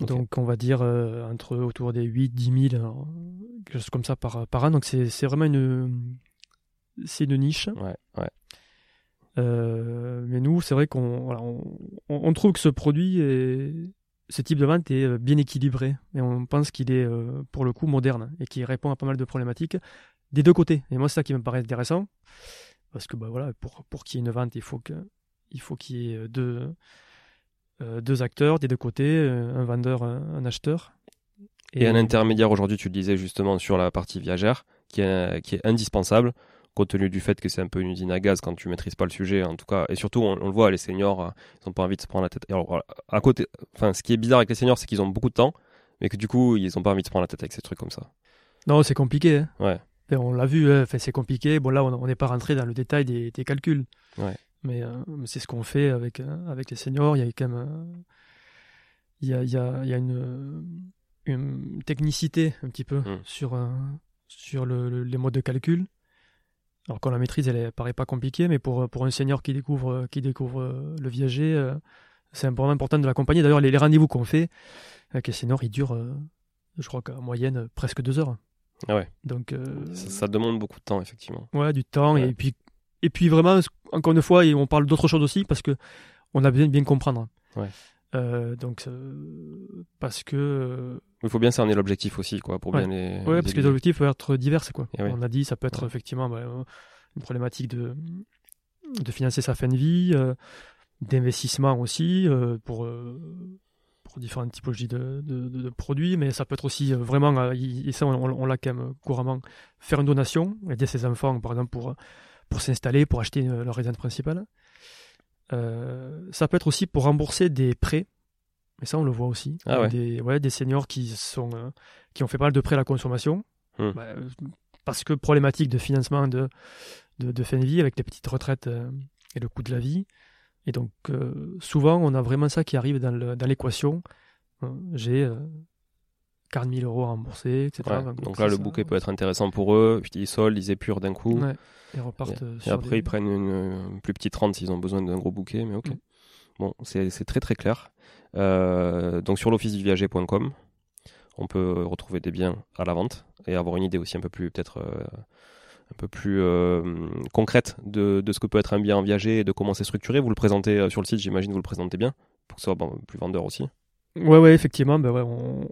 Speaker 2: Donc, on va dire euh, entre autour des 8, 10 000, euh, quelque chose comme ça par, par an. Donc, c'est c'est vraiment une, c'est une niche.
Speaker 1: Ouais, ouais.
Speaker 2: Euh, mais nous, c'est vrai qu'on voilà, on, trouve que ce produit, est, ce type de vente est euh, bien équilibré. Et on pense qu'il est, euh, pour le coup, moderne et qui répond à pas mal de problématiques des deux côtés. Et moi, c'est ça qui me paraît intéressant. Parce que bah, voilà, pour, pour qu'il y ait une vente, il faut qu'il y ait deux, euh, deux acteurs des deux côtés, un vendeur, un, un acheteur.
Speaker 1: Et, un intermédiaire aujourd'hui, tu le disais justement sur la partie viagère, qui est, qui est indispensable, compte tenu du fait que c'est un peu une usine à gaz quand tu maîtrises pas le sujet, en tout cas. Et surtout, on, on le voit, les seniors, euh, ils ont pas envie de se prendre la tête. Et alors, voilà, à côté, enfin, ce qui est bizarre avec les seniors, c'est qu'ils ont beaucoup de temps, mais que du coup, ils ont pas envie de se prendre la tête avec ces trucs comme ça.
Speaker 2: Non, c'est compliqué. hein.
Speaker 1: Ouais.
Speaker 2: On l'a vu, hein, enfin, c'est compliqué. Bon, là, on n'est pas rentré dans le détail des, des calculs.
Speaker 1: Ouais.
Speaker 2: Mais, euh, mais c'est ce qu'on fait avec, euh, avec les seniors. Il y a quand même. euh, il, y a, il, y a, il y a une, une technicité un petit peu
Speaker 1: Mm.
Speaker 2: sur, euh, sur le, le- les modes de calcul. Alors, quand la maîtrise, elle paraît pas compliquée, mais pour, pour un senior qui découvre, qui découvre euh, le viager, euh, c'est vraiment important de l'accompagner. D'ailleurs, les, les rendez-vous qu'on fait avec les seniors, ils durent, euh, je crois qu'en moyenne, presque deux heures.
Speaker 1: Ah ouais.
Speaker 2: Donc, euh,
Speaker 1: Ça, ça demande beaucoup de temps, effectivement.
Speaker 2: Ouais, du temps.
Speaker 1: Ouais.
Speaker 2: Et, puis, et puis vraiment, encore une fois, et on parle d'autres choses aussi parce que on a besoin de bien comprendre.
Speaker 1: Ouais.
Speaker 2: Euh, donc, euh, parce que. euh,
Speaker 1: Il faut bien cerner l'objectif aussi, quoi, pour
Speaker 2: Ouais.
Speaker 1: bien les.
Speaker 2: ouais, parce que les objectifs peuvent être divers. Quoi.
Speaker 1: Eh ouais.
Speaker 2: On a dit, ça peut être effectivement bah, une problématique de, de financer sa fin de vie, d'investissement aussi pour. pour différentes typologies de, de, de- de produits, mais ça peut être aussi vraiment, et ça on, l'a quand même couramment, faire une donation, aider ses enfants par exemple pour, pour s'installer, pour acheter leur résidence principale. Euh, ça peut être aussi pour rembourser des prêts, mais ça on le voit aussi.
Speaker 1: Ah ouais.
Speaker 2: des, ouais, des seniors qui, sont, euh, qui ont fait pas mal de prêts à la consommation,
Speaker 1: Hmm.
Speaker 2: bah, euh, parce que problématique de financement de, de, de fin de vie avec les petites retraites euh, et le coût de la vie. Et donc souvent on a vraiment ça qui arrive dans l'équation. J'ai 40 000 euros à rembourser, etc.
Speaker 1: Ouais,
Speaker 2: Donc,
Speaker 1: là, le
Speaker 2: ça-
Speaker 1: bouquet peut être intéressant pour eux, puis ils soldent, ils épurent d'un coup.
Speaker 2: Ouais, et repartent euh,
Speaker 1: Et
Speaker 2: sur
Speaker 1: après,
Speaker 2: des-
Speaker 1: ils prennent une, une plus petite rente s'ils ont besoin d'un gros bouquet, mais ok.
Speaker 2: Mm.
Speaker 1: Bon, c'est très très clair. Euh, donc sur l'officeduviager.com, on peut retrouver des biens à la vente et avoir une idée aussi un peu plus peut-être euh, un peu plus euh, concrète de, de ce que peut être un bien en viager et de comment c'est structuré. Vous le présentez euh, sur le site, j'imagine, vous le présentez bien pour que ce soit bon, plus vendeur aussi.
Speaker 2: Ouais, ouais, effectivement, ben ouais, on,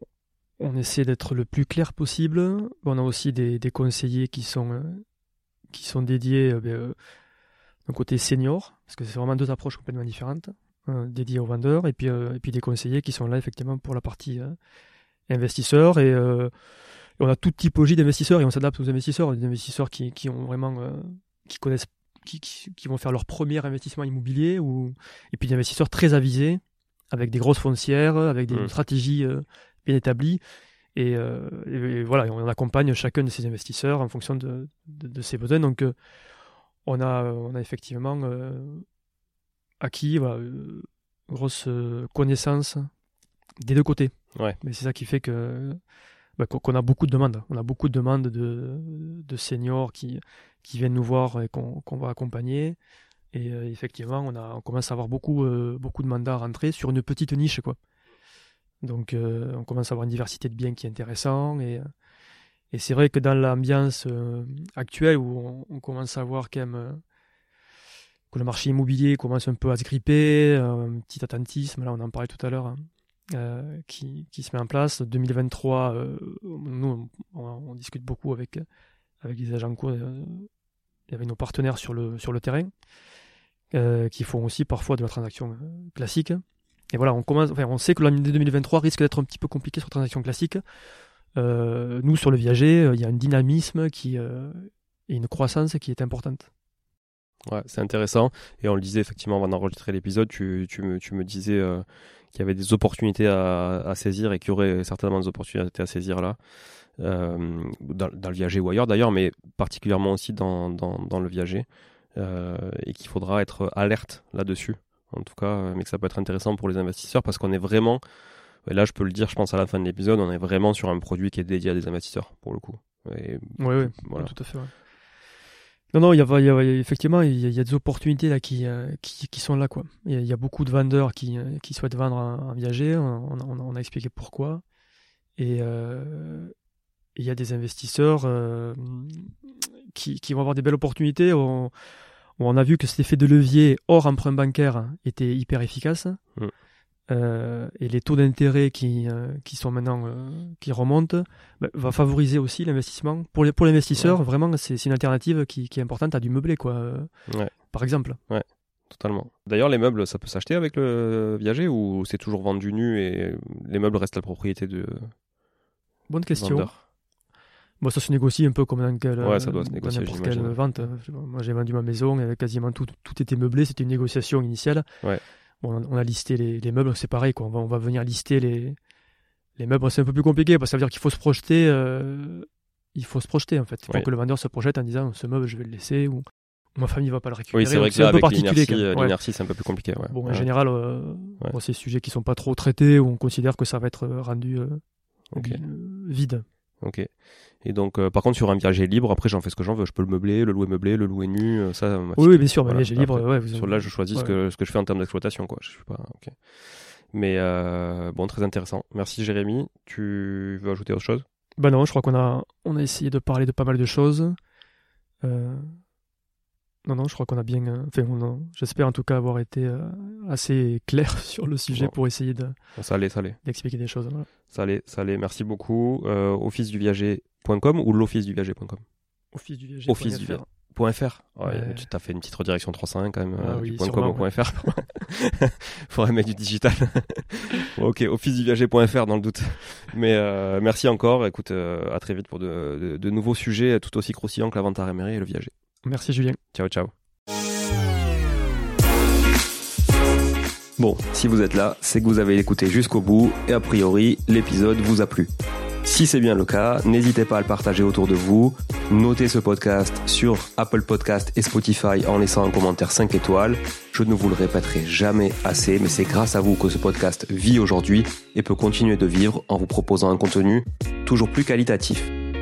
Speaker 2: on essaie d'être le plus clair possible. On a aussi des, des conseillers qui sont, euh, qui sont dédiés euh, ben, euh, d'un côté senior, parce que c'est vraiment deux approches complètement différentes, euh, dédiées aux vendeurs, et puis, euh, et puis des conseillers qui sont là effectivement pour la partie investisseurs. Et, et on a toute typologie d'investisseurs et on s'adapte aux investisseurs. Des investisseurs qui, qui ont vraiment, qui connaissent, qui, qui, qui vont faire leur premier investissement immobilier, ou, et puis des investisseurs très avisés avec des grosses foncières, avec des
Speaker 1: Mm.
Speaker 2: stratégies bien établies. Et, euh, et- voilà, on accompagne chacun de ces investisseurs en fonction de, de, de ses besoins. Donc, euh, on a, on a effectivement acquis voilà, grosse connaissance des deux côtés.
Speaker 1: Ouais.
Speaker 2: Mais c'est ça qui fait que bah, qu'on a beaucoup de demandes. On a beaucoup de demandes de, de seniors qui, qui viennent nous voir et qu'on va accompagner. Et euh, effectivement, on, a, on commence à avoir beaucoup, euh, beaucoup de mandats à rentrer sur une petite niche. Quoi. Donc euh, on commence à avoir une diversité de biens qui est intéressant. Et, et c'est vrai que dans l'ambiance actuelle où on, commence à voir quand même que le marché immobilier commence un peu à se gripper, un petit attentisme, là on en parlait tout à l'heure, hein, euh, qui, se met en place. 2023, euh, nous, on, discute beaucoup avec, avec les agents cours euh, et avec nos partenaires sur le terrain, qui font aussi parfois de la transaction classique. Et voilà, on, commence, enfin, on sait que l'année 2023 risque d'être un petit peu compliqué sur la transaction classique. nous, sur le viager, il y a un dynamisme qui, et une croissance qui est importante.
Speaker 1: Ouais, c'est intéressant. Et on le disait effectivement avant d'enregistrer l'épisode, tu, me, disais qu'il y avait des opportunités à, saisir et qu'il y aurait certainement des opportunités à saisir là, euh, dans, le viager ou ailleurs d'ailleurs, mais particulièrement aussi dans, dans, le viager, euh, et qu'il faudra être alerte là-dessus, en tout cas, mais que ça peut être intéressant pour les investisseurs parce qu'on est vraiment, et là je peux le dire, je pense à la fin de l'épisode, on est vraiment sur un produit qui est dédié à des investisseurs pour le coup.
Speaker 2: Oui, oui, voilà. tout à fait. Non, non, il y, a, effectivement, il y, a, des opportunités là qui, euh, qui, sont là. quoi. Il y, a, beaucoup de vendeurs qui, euh, qui souhaitent vendre un, viager. On, on, a expliqué pourquoi. Et euh, il y a des investisseurs qui, qui, vont avoir des belles opportunités. On, on a vu que cet effet de levier hors emprunt bancaire était hyper efficace. Mm. Euh, et les taux d'intérêt qui, euh, qui sont maintenant euh, qui remontent bah, va favoriser aussi l'investissement. Pour les pour l'investisseur vraiment c'est une alternative qui, qui, est importante à du meublé quoi par exemple.
Speaker 1: Ouais totalement. D'ailleurs les meubles ça peut s'acheter avec le viager ou c'est toujours vendu nu et les meubles restent la propriété de
Speaker 2: bonne question Bon, ça se négocie un peu comme dans, quel,
Speaker 1: ouais, ça doit se négocier,
Speaker 2: n'importe quelle vente. Moi, j'ai vendu ma maison, et quasiment tout, tout était meublé. C'était une négociation initiale.
Speaker 1: Ouais
Speaker 2: on a listé les, meubles, c'est pareil, quoi. On, va, on va venir lister les, les meubles. C'est un peu plus compliqué parce que ça veut dire qu'il faut se projeter. Euh, il faut se projeter en fait. Il faut que le vendeur se projette en disant ce meuble je vais le laisser ou ma famille va pas le récupérer.
Speaker 1: Oui, c'est vrai que un peu particulier. L'inertie, c'est un peu plus compliqué.
Speaker 2: Bon, en général, euh, c'est des sujets qui sont pas trop traités où on considère que ça va être rendu euh, vide.
Speaker 1: Ok. Et donc, euh, par contre, sur un viager libre, après, j'en fais ce que j'en veux. Je peux le meubler, le louer meublé, le louer nu. Euh, ça,
Speaker 2: oui, bien sûr, voilà. viager libre. ouais,
Speaker 1: sur là, je choisis ce, que, ce que je fais en termes d'exploitation. Quoi. Je suis pas. Mais euh, bon, très intéressant. Merci, Jérémy. Tu veux ajouter autre chose?
Speaker 2: Bah non, je crois qu'on a, on a essayé de parler de pas mal de choses. Euh, non, non, je crois qu'on a bien. Euh, enfin, j'espère en tout cas avoir été euh, assez clair sur le sujet pour essayer de.
Speaker 1: Ça allait, ça allait.
Speaker 2: D'expliquer des choses.
Speaker 1: Ça allait, ça allait. Merci beaucoup. Euh, office du viager.com ou l'office du viager.com
Speaker 2: Office du. Office du.
Speaker 1: .fr. Tu t'as fait une petite redirection 3.5 quand même, ah du .com au .fr. Faudrait mettre du digital. ok, officeduviager.fr dans le doute. Mais merci encore. Écoute, à très vite pour de, de, nouveaux sujets tout aussi croustillants que la vente à et le viager.
Speaker 2: Merci Julien.
Speaker 1: Ciao, ciao. Bon, si vous êtes là, c'est que vous avez écouté jusqu'au bout et a priori, l'épisode vous a plu. Si c'est bien le cas, n'hésitez pas à le partager autour de vous. Notez ce podcast sur Apple Podcast et Spotify en laissant un commentaire 5 étoiles. Je ne vous le répéterai jamais assez, mais c'est grâce à vous que ce podcast vit aujourd'hui et peut continuer de vivre en vous proposant un contenu toujours plus qualitatif.